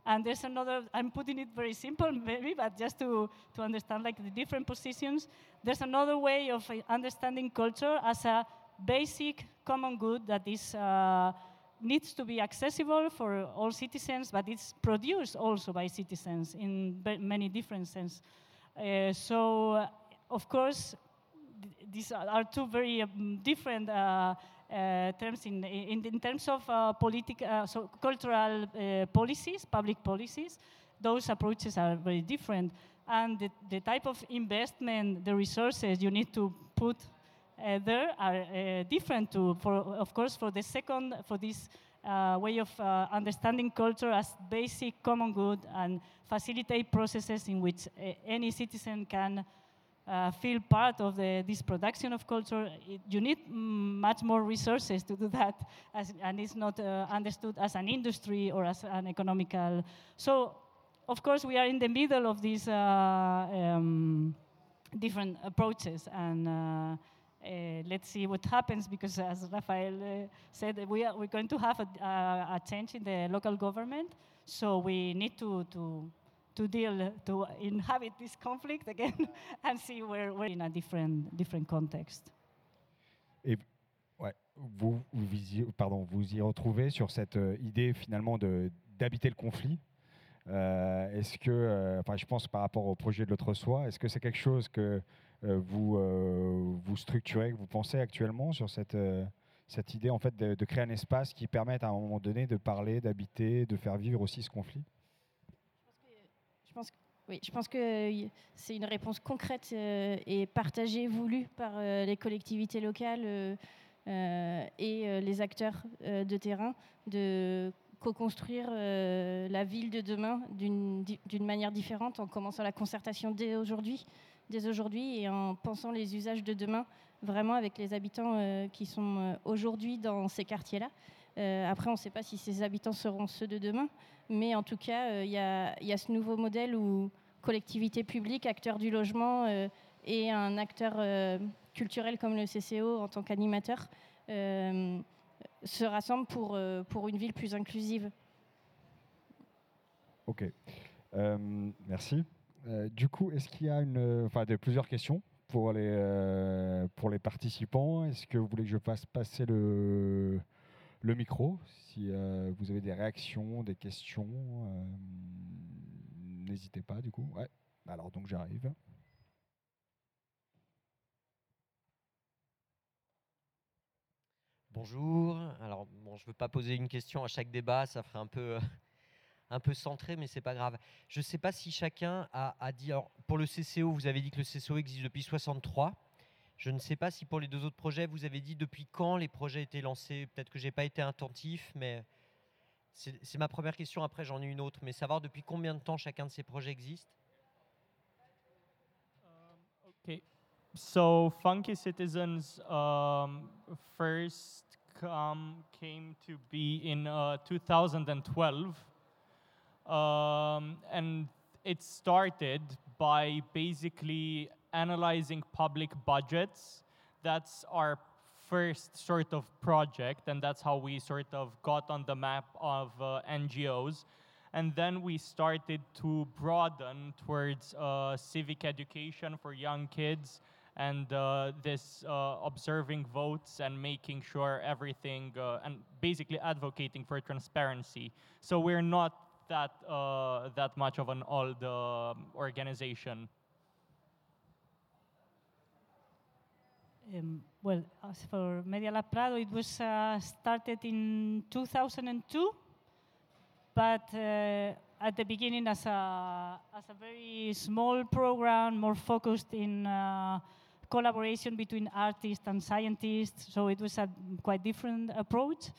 And there's another, I'm putting it very simple maybe, but just to, to understand like the different positions, there's another way of uh, understanding culture as a basic common good that is uh, needs to be accessible for all citizens, but it's produced also by citizens in many different senses. Uh, so, uh, of course, these are two very um, different uh, uh, terms in, in, in, terms of uh, political, uh, so cultural policies, public policies. Those approaches are very different, and the, the type of investment, the resources you need to put there are uh, different to, for, of course, for the second, for this uh, way of understanding culture as basic common good and facilitate processes in which any citizen can uh, feel part of the, this production of culture, it, you need mm, much more resources to do that, as, and it's not uh, understood as an industry or as an economical. So, of course, we are in the middle of these uh, um, different approaches, and uh, let's see what happens because, as Rafael uh, said, we are, we're going to have a, a, change in the local government. So we need to, to, to deal, to inhabit this conflict again and see where we're in a different, different context. Et, ouais, vous, vous, pardon, vous y retrouvez sur cette euh, idée finalement d'habiter le conflit. Euh, est-ce que, euh, enfin, je pense par rapport au projet de l'autre Soie, est-ce que c'est quelque chose que vous, euh, vous structurez, que vous pensez actuellement sur cette, euh, cette idée en fait de, créer un espace qui permette à un moment donné de parler, d'habiter, de faire vivre aussi ce conflit? Je pense oui, je pense que c'est une réponse concrète et partagée, voulue par les collectivités locales et les acteurs de terrain de co-construire la ville de demain d'une manière différente en commençant la concertation dès aujourd'hui dès aujourd'hui et en pensant les usages de demain, vraiment avec les habitants euh, qui sont euh, aujourd'hui dans ces quartiers-là. Euh, après, on ne sait pas si ces habitants seront ceux de demain, mais en tout cas, il y, a ce nouveau modèle où collectivité publique, acteur du logement et un acteur culturel comme le CCO en tant qu'animateur se rassemblent pour, pour une ville plus inclusive. Ok. merci. Euh, du coup, est-ce qu'il y a une, plusieurs questions pour les, euh, pour les participants Est-ce que vous voulez que je fasse passer le, le micro Si euh, vous avez des réactions, des questions, n'hésitez pas du coup. Ouais. Alors donc j'arrive. Bonjour. Alors, bon, je ne veux pas poser une question à chaque débat, ça ferait un peu, un peu centré, mais c'est pas grave. Je ne sais pas si chacun a, dit. Pour le CCO, vous avez dit que le CCO existe depuis 63. Je ne sais pas si pour les deux autres projets, vous avez dit depuis quand les projets étaient lancés. Peut-être que j'ai pas été attentif, mais c'est ma première question. Après, j'en ai une autre. Mais savoir depuis combien de temps chacun de ces projets existe? Okay. So Funky Citizens um, first came to be in uh, 2012. Um, and it started by basically analyzing public budgets. That's our first sort of project, and that's how we sort of got on the map of uh, NGOs. And then we started to broaden towards uh, civic education for young kids and uh, this uh, observing votes and making sure everything uh, and basically advocating for transparency. So we're not that uh, that much of an old um organization. Um, well, as for Medialab Prado, it was uh, started in 2002, but uh, at the beginning as a, as a very small program, more focused in uh, collaboration between artists and scientists. So it was a quite different approach.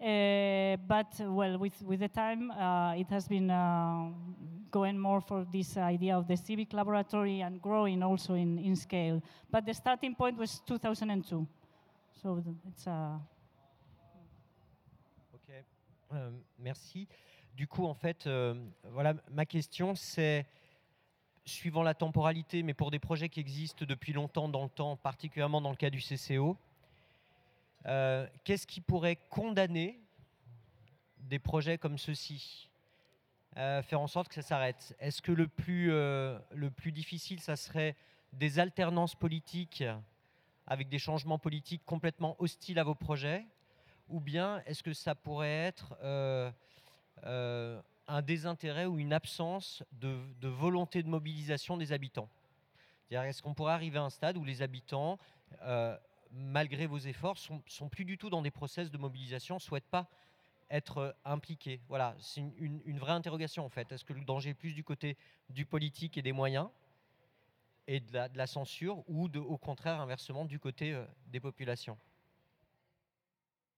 Uh, but well, with, with the time, uh, it has been uh, going more for this idea of the civic laboratory and growing also in, in scale. But the starting point was 2002. So it's a Ok, Euh, merci. Du coup, en fait, euh, voilà, ma question, c'est, suivant la temporalité, mais pour des projets qui existent depuis longtemps dans le temps, particulièrement dans le cas du CCO, euh, qu'est-ce qui pourrait condamner des projets comme ceux-ci Faire en sorte que ça s'arrête? Est-ce que le plus, euh, le plus difficile, ça serait des alternances politiques avec des changements politiques complètement hostiles à vos projets? Ou bien est-ce que ça pourrait être euh, un désintérêt ou une absence de, volonté de mobilisation des habitants? Est-ce qu'on pourrait arriver à un stade où les habitants, malgré vos efforts, sont, sont plus du tout dans des process de mobilisation, souhaitent pas être euh, impliqués Voilà, c'est une, vraie interrogation en fait. Est-ce que le danger est plus du côté du politique et des moyens et de la, censure ou de, au contraire inversement du côté euh, des populations?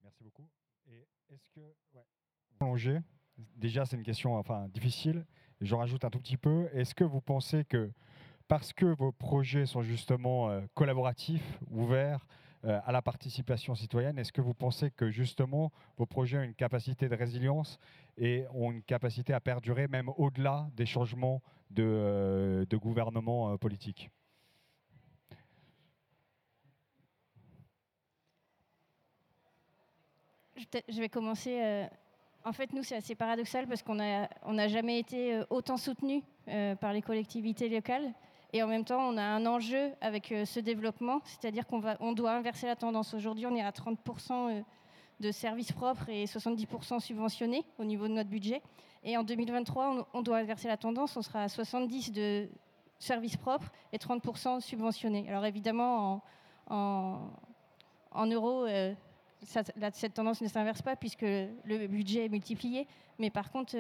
Merci beaucoup. Est-ce que Déjà, c'est une question enfin difficile. Je rajoute un tout petit peu. Est-ce que vous pensez que parce que vos projets sont justement euh, collaboratifs, ouverts à la participation citoyenne, est-ce que vous pensez que justement vos projets ont une capacité de résilience et ont une capacité à perdurer même au-delà des changements de, euh, gouvernement euh, politique? Je vais commencer. euh, En fait, nous, c'est assez paradoxal parce qu'on n'a on n'a jamais été euh, autant soutenus euh, par les collectivités locales. Et en même temps, on a un enjeu avec euh, ce développement, c'est-à-dire qu'on on doit inverser la tendance. Aujourd'hui, on est à 30% euh, de services propres et 70% subventionnés au niveau de notre budget. Et en 2023, on, doit inverser la tendance, on sera à 70% de services propres et 30% subventionnés. Alors évidemment, en, euros, euh, cette tendance ne s'inverse pas puisque le budget est multiplié. Mais par contre,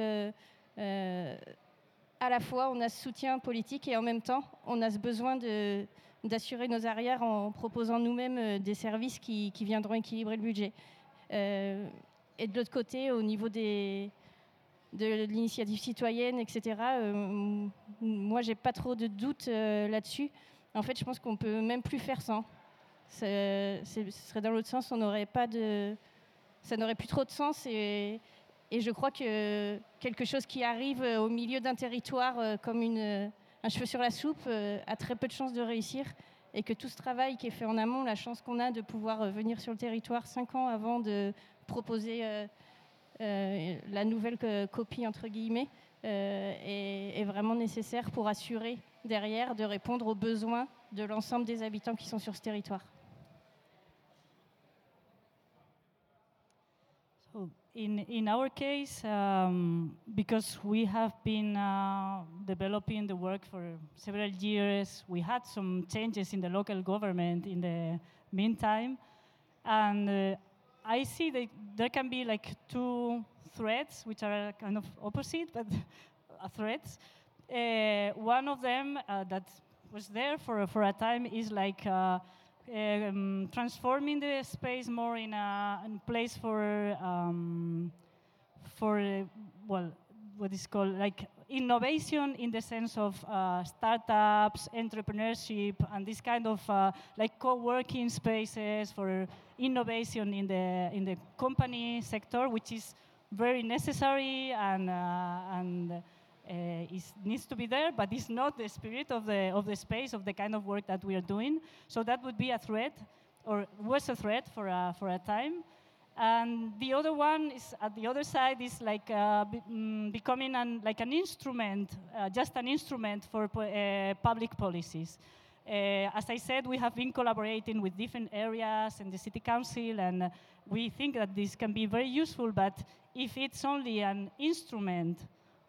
à la fois, on a ce soutien politique et en même temps, on a ce besoin d'assurer nos arrières en proposant nous-mêmes euh, des services qui, qui viendront équilibrer le budget. Euh, et de l'autre côté, au niveau des, de l'initiative citoyenne, etc., euh, moi, j'ai pas trop de doutes euh, là-dessus. En fait, je pense qu'on peut même plus faire sans. Ce serait dans l'autre sens, on n'aurait pas de, ça n'aurait plus trop de sens. Et, et je crois que quelque chose qui arrive euh, au milieu d'un territoire euh, comme euh, un cheveu sur la soupe a très peu de chances de réussir. Et que tout ce travail qui est fait en amont, la chance qu'on a de pouvoir venir sur le territoire cinq ans avant de proposer la nouvelle co- copie, entre guillemets, est vraiment nécessaire pour assurer derrière de répondre aux besoins de l'ensemble des habitants qui sont sur ce territoire. In, in our case, um, because we have been uh, developing the work for several years, we had some changes in the local government in the meantime. And uh, I see that there can be like two threats, which are kind of opposite, but threats. Uh, one of them uh, that was there for, for a time is like uh, um, transforming the space more in a, in place for, um, for uh, well, what is called like innovation in the sense of uh, startups, entrepreneurship, and this kind of uh, like co-working spaces for innovation in the in the company sector, which is very necessary and uh, and is, needs to be there, but it's not the spirit of the of the space of the kind of work that we are doing. So that would be a threat, or was a threat for a for a time. And the other one is at the other side is like uh, be, mm, becoming an, like an instrument, uh, just an instrument for uh, public policies. Uh, as I said, we have been collaborating with different areas and the city council, and we think that this can be very useful. But if it's only an instrument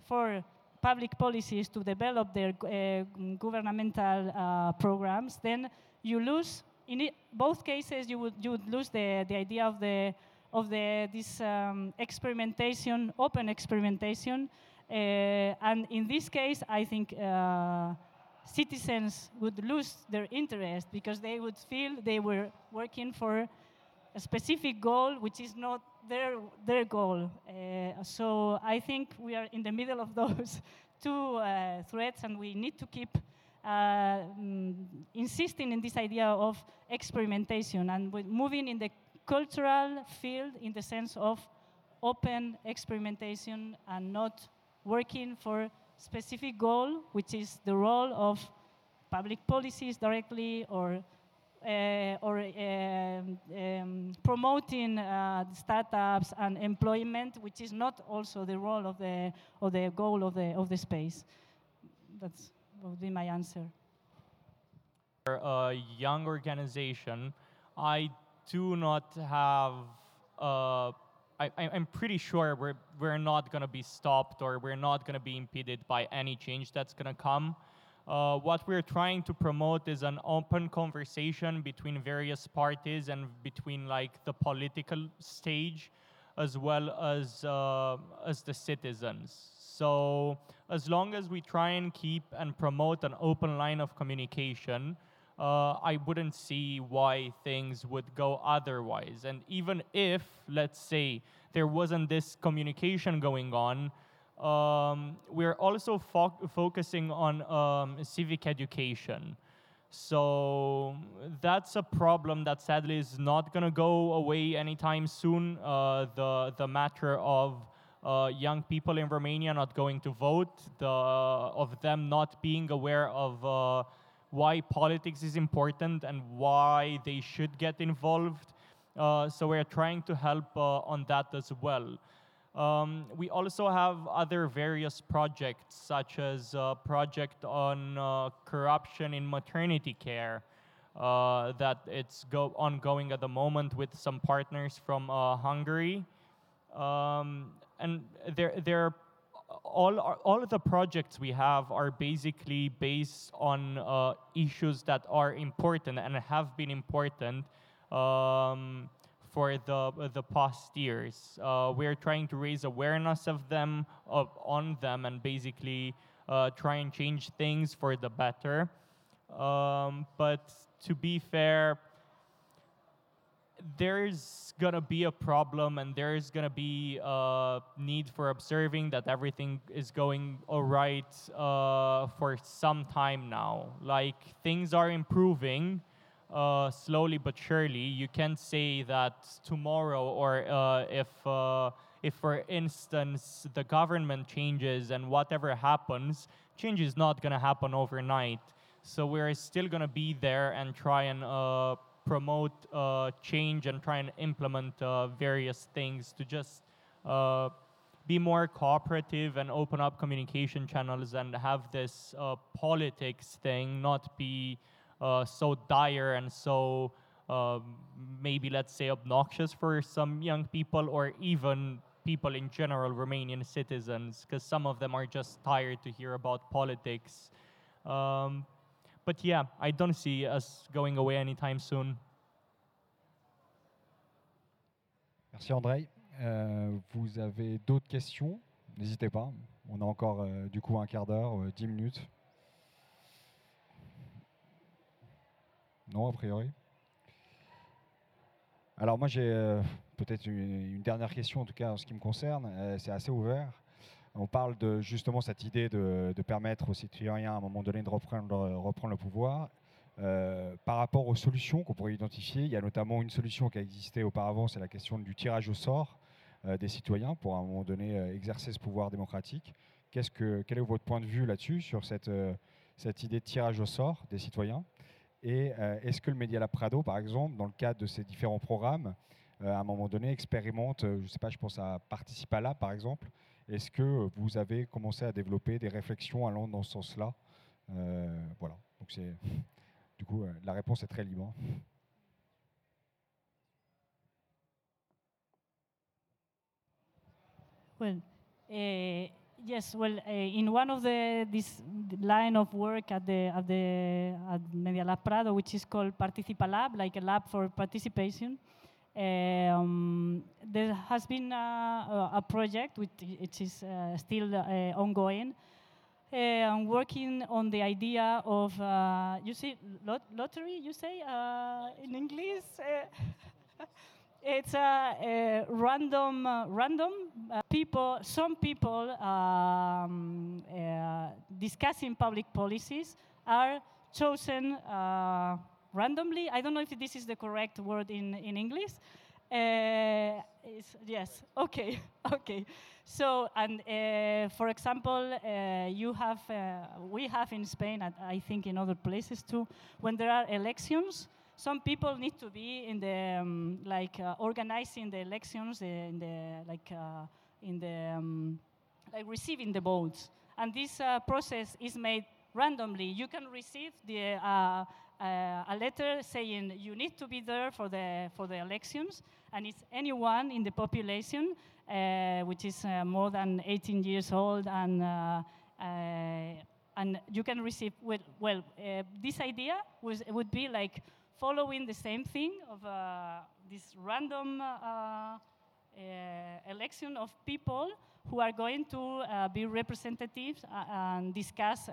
for public policies to develop their uh, governmental uh, programs, then you lose. In it, both cases, you would you would lose the the idea of the of the, this um, experimentation, open experimentation. Uh, and in this case, I think uh, citizens would lose their interest because they would feel they were working for a specific goal which is not their, their goal. Uh, so I think we are in the middle of those two uh, threats and we need to keep uh, mm, insisting in this idea of experimentation and moving in the cultural field in the sense of open experimentation and not working for specific goal, which is the role of public policies directly or or um, um, promoting uh, startups and employment, which is not also the role of the of the goal of the of the space. That's would be my answer. A young organization, I do not have. Uh, I, am pretty sure we're we're not going to be stopped or we're not going to be impeded by any change that's going to come. Uh, what we're trying to promote is an open conversation between various parties and between like the political stage as well as uh, as the citizens. So as long as we try and keep and promote an open line of communication, uh, I wouldn't see why things would go otherwise. And even if, let's say, there wasn't this communication going on, um, we're also fo focusing on um, civic education. So that's a problem that sadly is not going to go away anytime soon. Uh, the the matter of uh, young people in Romania not going to vote, the of them not being aware of uh, why politics is important and why they should get involved. Uh, so we're trying to help uh, on that as well. Um, we also have other various projects, such as a project on uh, corruption in maternity care, uh, that it's go ongoing at the moment with some partners from uh, Hungary. Um, and there, there all, all of the projects we have are basically based on uh, issues that are important and have been important um, for the, the past years. Uh, we're trying to raise awareness of them, of, on them, and basically uh, try and change things for the better. Um, but to be fair, there's gonna be a problem and there's gonna be a need for observing that everything is going all right uh, for some time now. Like things are improving uh, slowly but surely. You can't say that tomorrow or uh, if uh, if for instance the government changes and whatever happens, change is not gonna happen overnight. So we're still gonna be there and try and uh, promote uh, change and try and implement uh, various things to just be more cooperative and open up communication channels and have this politics thing not be so dire and so um, maybe let's say obnoxious for some young people or even people in general, Romanian citizens, because some of them are just tired to hear about politics. Um, but yeah, I don't see us going away anytime soon. Merci André. Euh, vous avez d'autres questions N'hésitez pas. On a encore euh, du coup un quart d'heure, euh, dix minutes. Non, a priori. Alors moi j'ai euh, peut-être une, dernière question en tout cas en ce qui me concerne. Euh, c'est assez ouvert. On parle de justement cette idée de, permettre aux citoyens à un moment donné de reprendre, le pouvoir. Euh, par rapport aux solutions qu'on pourrait identifier, il y a notamment une solution qui a existé auparavant, c'est la question du tirage au sort des citoyens pour à un moment donné exercer ce pouvoir démocratique. Quel est votre point de vue là-dessus, sur cette idée de tirage au sort des citoyens? Et euh, est-ce que le Media Lab Prado, par exemple, dans le cadre de ces différents programmes, euh, à un moment donné, expérimente, euh, je ne sais pas, je pense à Participa Lab, par exemple, est-ce que vous avez commencé à développer des réflexions allant dans ce sens-là? Voilà, donc c'est... Du coup, la réponse est très libre. Well, uh, yes. Well, uh, in one of the this line of work at the at the at Medialab Prado, which is called Participa Lab, like a lab for participation, um, there has been a, a project which is uh, still uh, ongoing. I'm working on the idea of uh, you see lot- lottery. You say uh, in English. It's a, a random, uh, random uh, people. Some people um, uh, discussing public policies are chosen uh, randomly. I don't know if this is the correct word in in English. Uh, yes. Okay. Okay. So, and uh, for example, you have, we have in Spain, and I think in other places too, when there are elections, some people need to be in the um, like uh, organizing the elections, in the like uh, in the um, like receiving the votes, and this uh, process is made randomly. You can receive the uh, uh, a letter saying you need to be there for the for the elections, and it's anyone in the population uh, which is more than 18 years old and. And you can receive well. well uh, this idea was would be like following the same thing of uh, this random uh, uh, election of people who are going to uh, be representatives uh, and discuss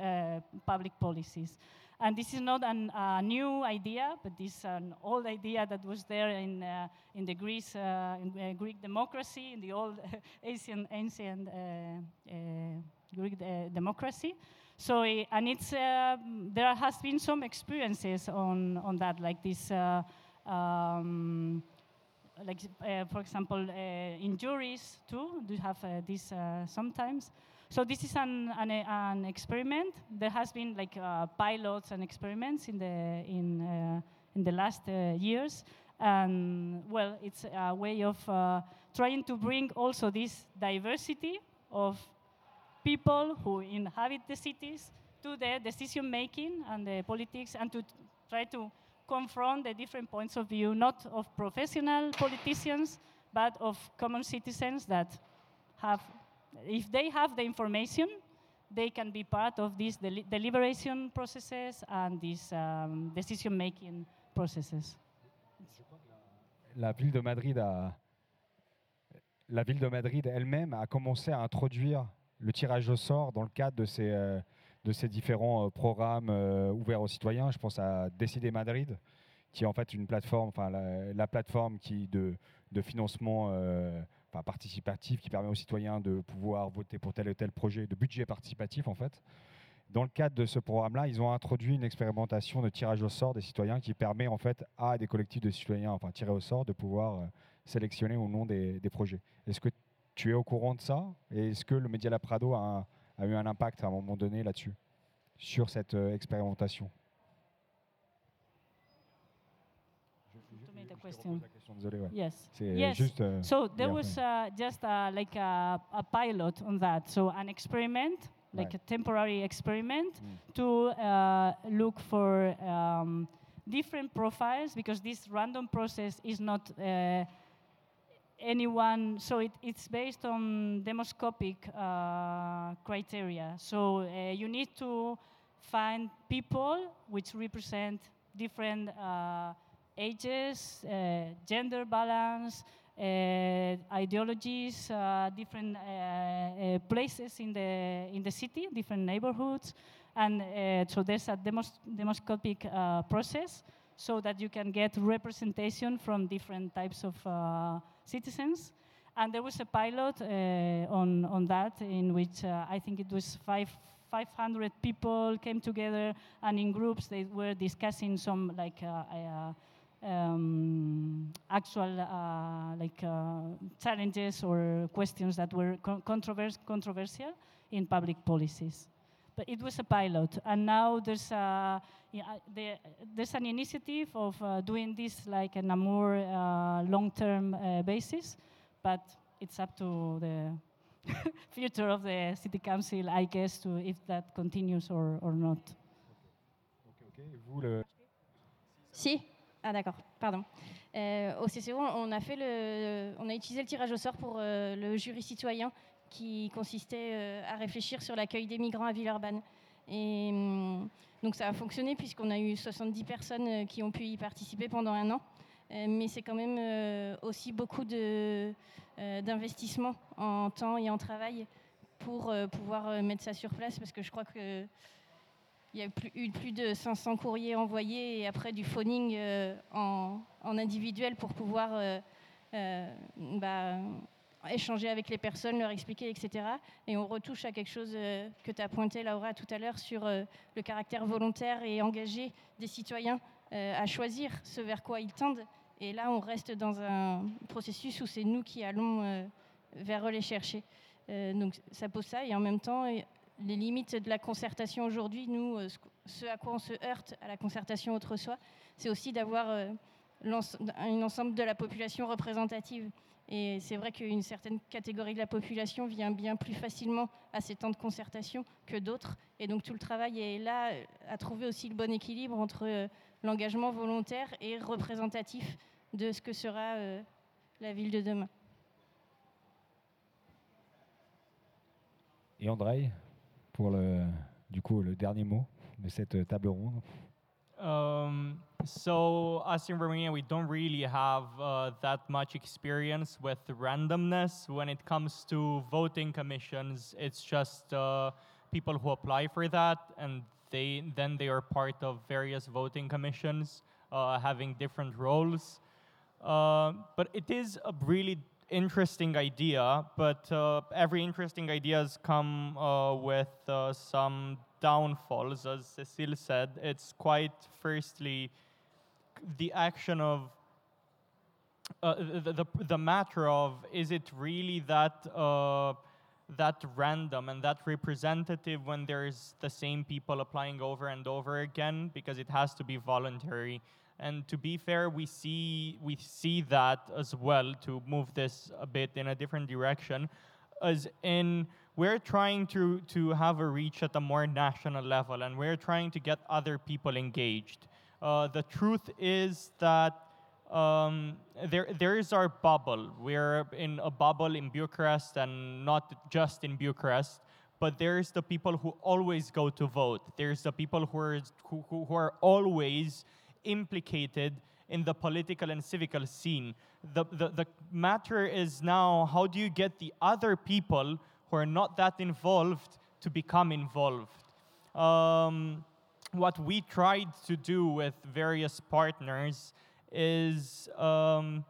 public policies. And this is not a new idea, but this is an old idea that was there in, in the Greece, in Greek democracy, in the old ancient, ancient Greek democracy. So, eh, and it's, uh, there has been some experiences on, on that, like this, uh, um, like uh, for example, uh, in juries too, do have this sometimes. So this is an, an, an experiment. There has been like uh, pilots and experiments in the in uh, in the last uh, years, and well, it's a way of trying to bring also this diversity of people who inhabit the cities to the decision making and the politics and to try to confront the different points of view, not of professional politicians, but of common citizens that have, if they have the information, they can be part of these deli- deliberation processes and these um, decision making processes. la ville de Madrid a, la ville de Madrid elle-même a commencé à introduire le tirage au sort dans le cadre de ces, euh, différents euh, programmes euh, ouverts aux citoyens. Je pense à Décider Madrid, qui est en fait une plateforme, enfin la, la plateforme qui de, financement participatif qui permet aux citoyens de pouvoir voter pour tel ou tel projet, de budget participatif en fait. Dans le cadre de ce programme-là, ils ont introduit une expérimentation de tirage au sort des citoyens qui permet en fait à des collectifs de citoyens, enfin tirés au sort, de pouvoir sélectionner au nom des, des projets. Est-ce que tu es au courant de ça? Et est-ce que le Media Lab Prado a, eu un impact à un moment donné là-dessus, sur cette euh, expérimentation? Question. Yes. C'est yes. juste. euh, so there was uh, just uh, like a, a pilot on that. So an experiment, like Right. a temporary experiment, Mm. to uh, look for um, different profiles because this random process is not. Anyone so it, it's based on demoscopic uh, criteria. So uh, you need to find people which represent different uh, ages uh, gender balance uh, ideologies, uh, different places in the in the city, different neighborhoods, and so there's a demos demoscopic process so that you can get representation from different types of citizens. And there was a pilot uh, on, on that in which uh, I think it was five, 500 people came together and in groups they were discussing some like uh, uh, um, actual uh, like uh, challenges or questions that were con- controvers- controversial in public policies. But it was a pilot, and now there's a, the, there's an initiative of uh, doing this like in a more uh, long-term uh, basis, but it's up to the future of the city council, I guess, to if that continues or, or not. Vous, le- Si Ah d'accord, pardon. Euh, au CCO, on a, fait le, on a utilisé le tirage au sort pour euh, le jury citoyen qui consistait euh, à réfléchir sur l'accueil des migrants à Villeurbanne. Et hum, donc ça a fonctionné puisqu'on a eu 70 personnes euh, qui ont pu y participer pendant un an. Euh, mais c'est quand même euh, aussi beaucoup d'investissement en temps et en travail pour pouvoir mettre ça sur place parce que je crois que il y a eu plus de 500 courriers envoyés et après du phoning en, individuel pour pouvoir bah, échanger avec les personnes, leur expliquer, etc. Et on retouche à quelque chose euh, que tu as pointé, Laura, tout à l'heure, sur euh, le caractère volontaire et engagé des citoyens euh, à choisir ce vers quoi ils tendent. Et là, on reste dans un processus où c'est nous qui allons vers eux les chercher. Donc ça pose ça et en même temps, les limites de la concertation aujourd'hui, nous, ce, à quoi on se heurte à la concertation autre soi, c'est aussi d'avoir un ensemble de la population représentative. Et c'est vrai qu'une certaine catégorie de la population vient bien plus facilement à ces temps de concertation que d'autres. Et donc tout le travail est là euh, à trouver aussi le bon équilibre entre euh, l'engagement volontaire et représentatif de ce que sera euh, la ville de demain. Et Andrei, pour le, du coup, le dernier mot de cette table ronde. Um, so us in Romania, we don't really have uh, that much experience with randomness when it comes to voting commissions. It's just uh, people who apply for that, and they then they are part of various voting commissions, uh, having different roles. Uh, but it is a really interesting idea, but uh, every interesting ideas come uh, with some downfalls. As Cecile said, it's quite firstly the action of uh, the, the, the matter of is it really that uh, that random and that representative when there's the same people applying over and over again because it has to be voluntary and to be fair we see we see that as well to move this a bit in a different direction as in we're trying to to have a reach at a more national level and we're trying to get other people engaged uh, the truth is that um, there, there is our bubble. We're in a bubble in Bucharest and not just in Bucharest, but there's the people who always go to vote. There's the people who are, who, who are always implicated in the political and civical scene. The, the, the matter is now how do you get the other people who are not that involved to become involved? Um, what we tried to do with various partners is um,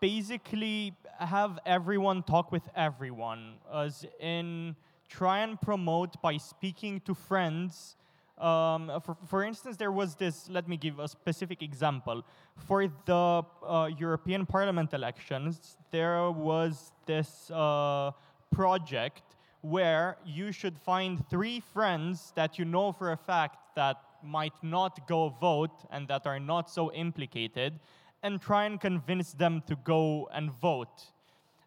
basically have everyone talk with everyone, as in try and promote by speaking to friends. Um, for, for instance, there was this, let me give a specific example. For the uh, European Parliament elections, there was this uh, project where you should find three friends that you know for a fact that might not go vote and that are not so implicated and try and convince them to go and vote.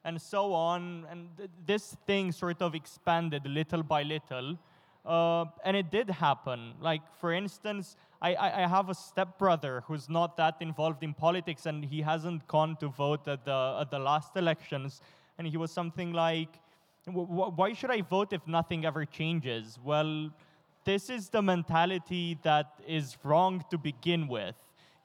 And so on. And th- this thing sort of expanded little by little uh, and it did happen. Like for instance I, I, I have a stepbrother who's not that involved in politics and he hasn't gone to vote at the, at the last elections. And he was something like "Wh- wh- why should I vote if nothing ever changes? Well, this is the mentality that is wrong to begin with.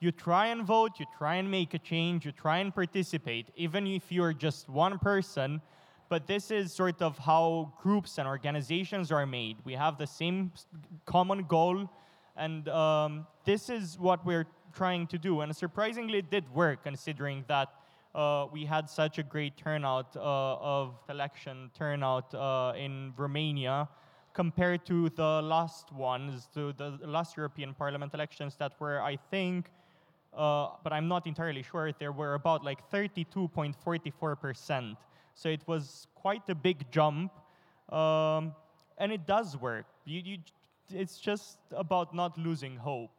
you try and vote, you try and make a change, you try and participate, even if you're just one person. But this is sort of how groups and organizations are made. We have the same common goal, and um, this is what we're trying to do. And surprisingly, it did work, considering that uh, we had such a great turnout uh, of election turnout uh, in Romania compared to the last ones, to the last European Parliament elections that were, I think, uh, but I'm not entirely sure, there were about like 32.44%. So it was quite a big jump, um, and it does work. You, you, it's just about not losing hope.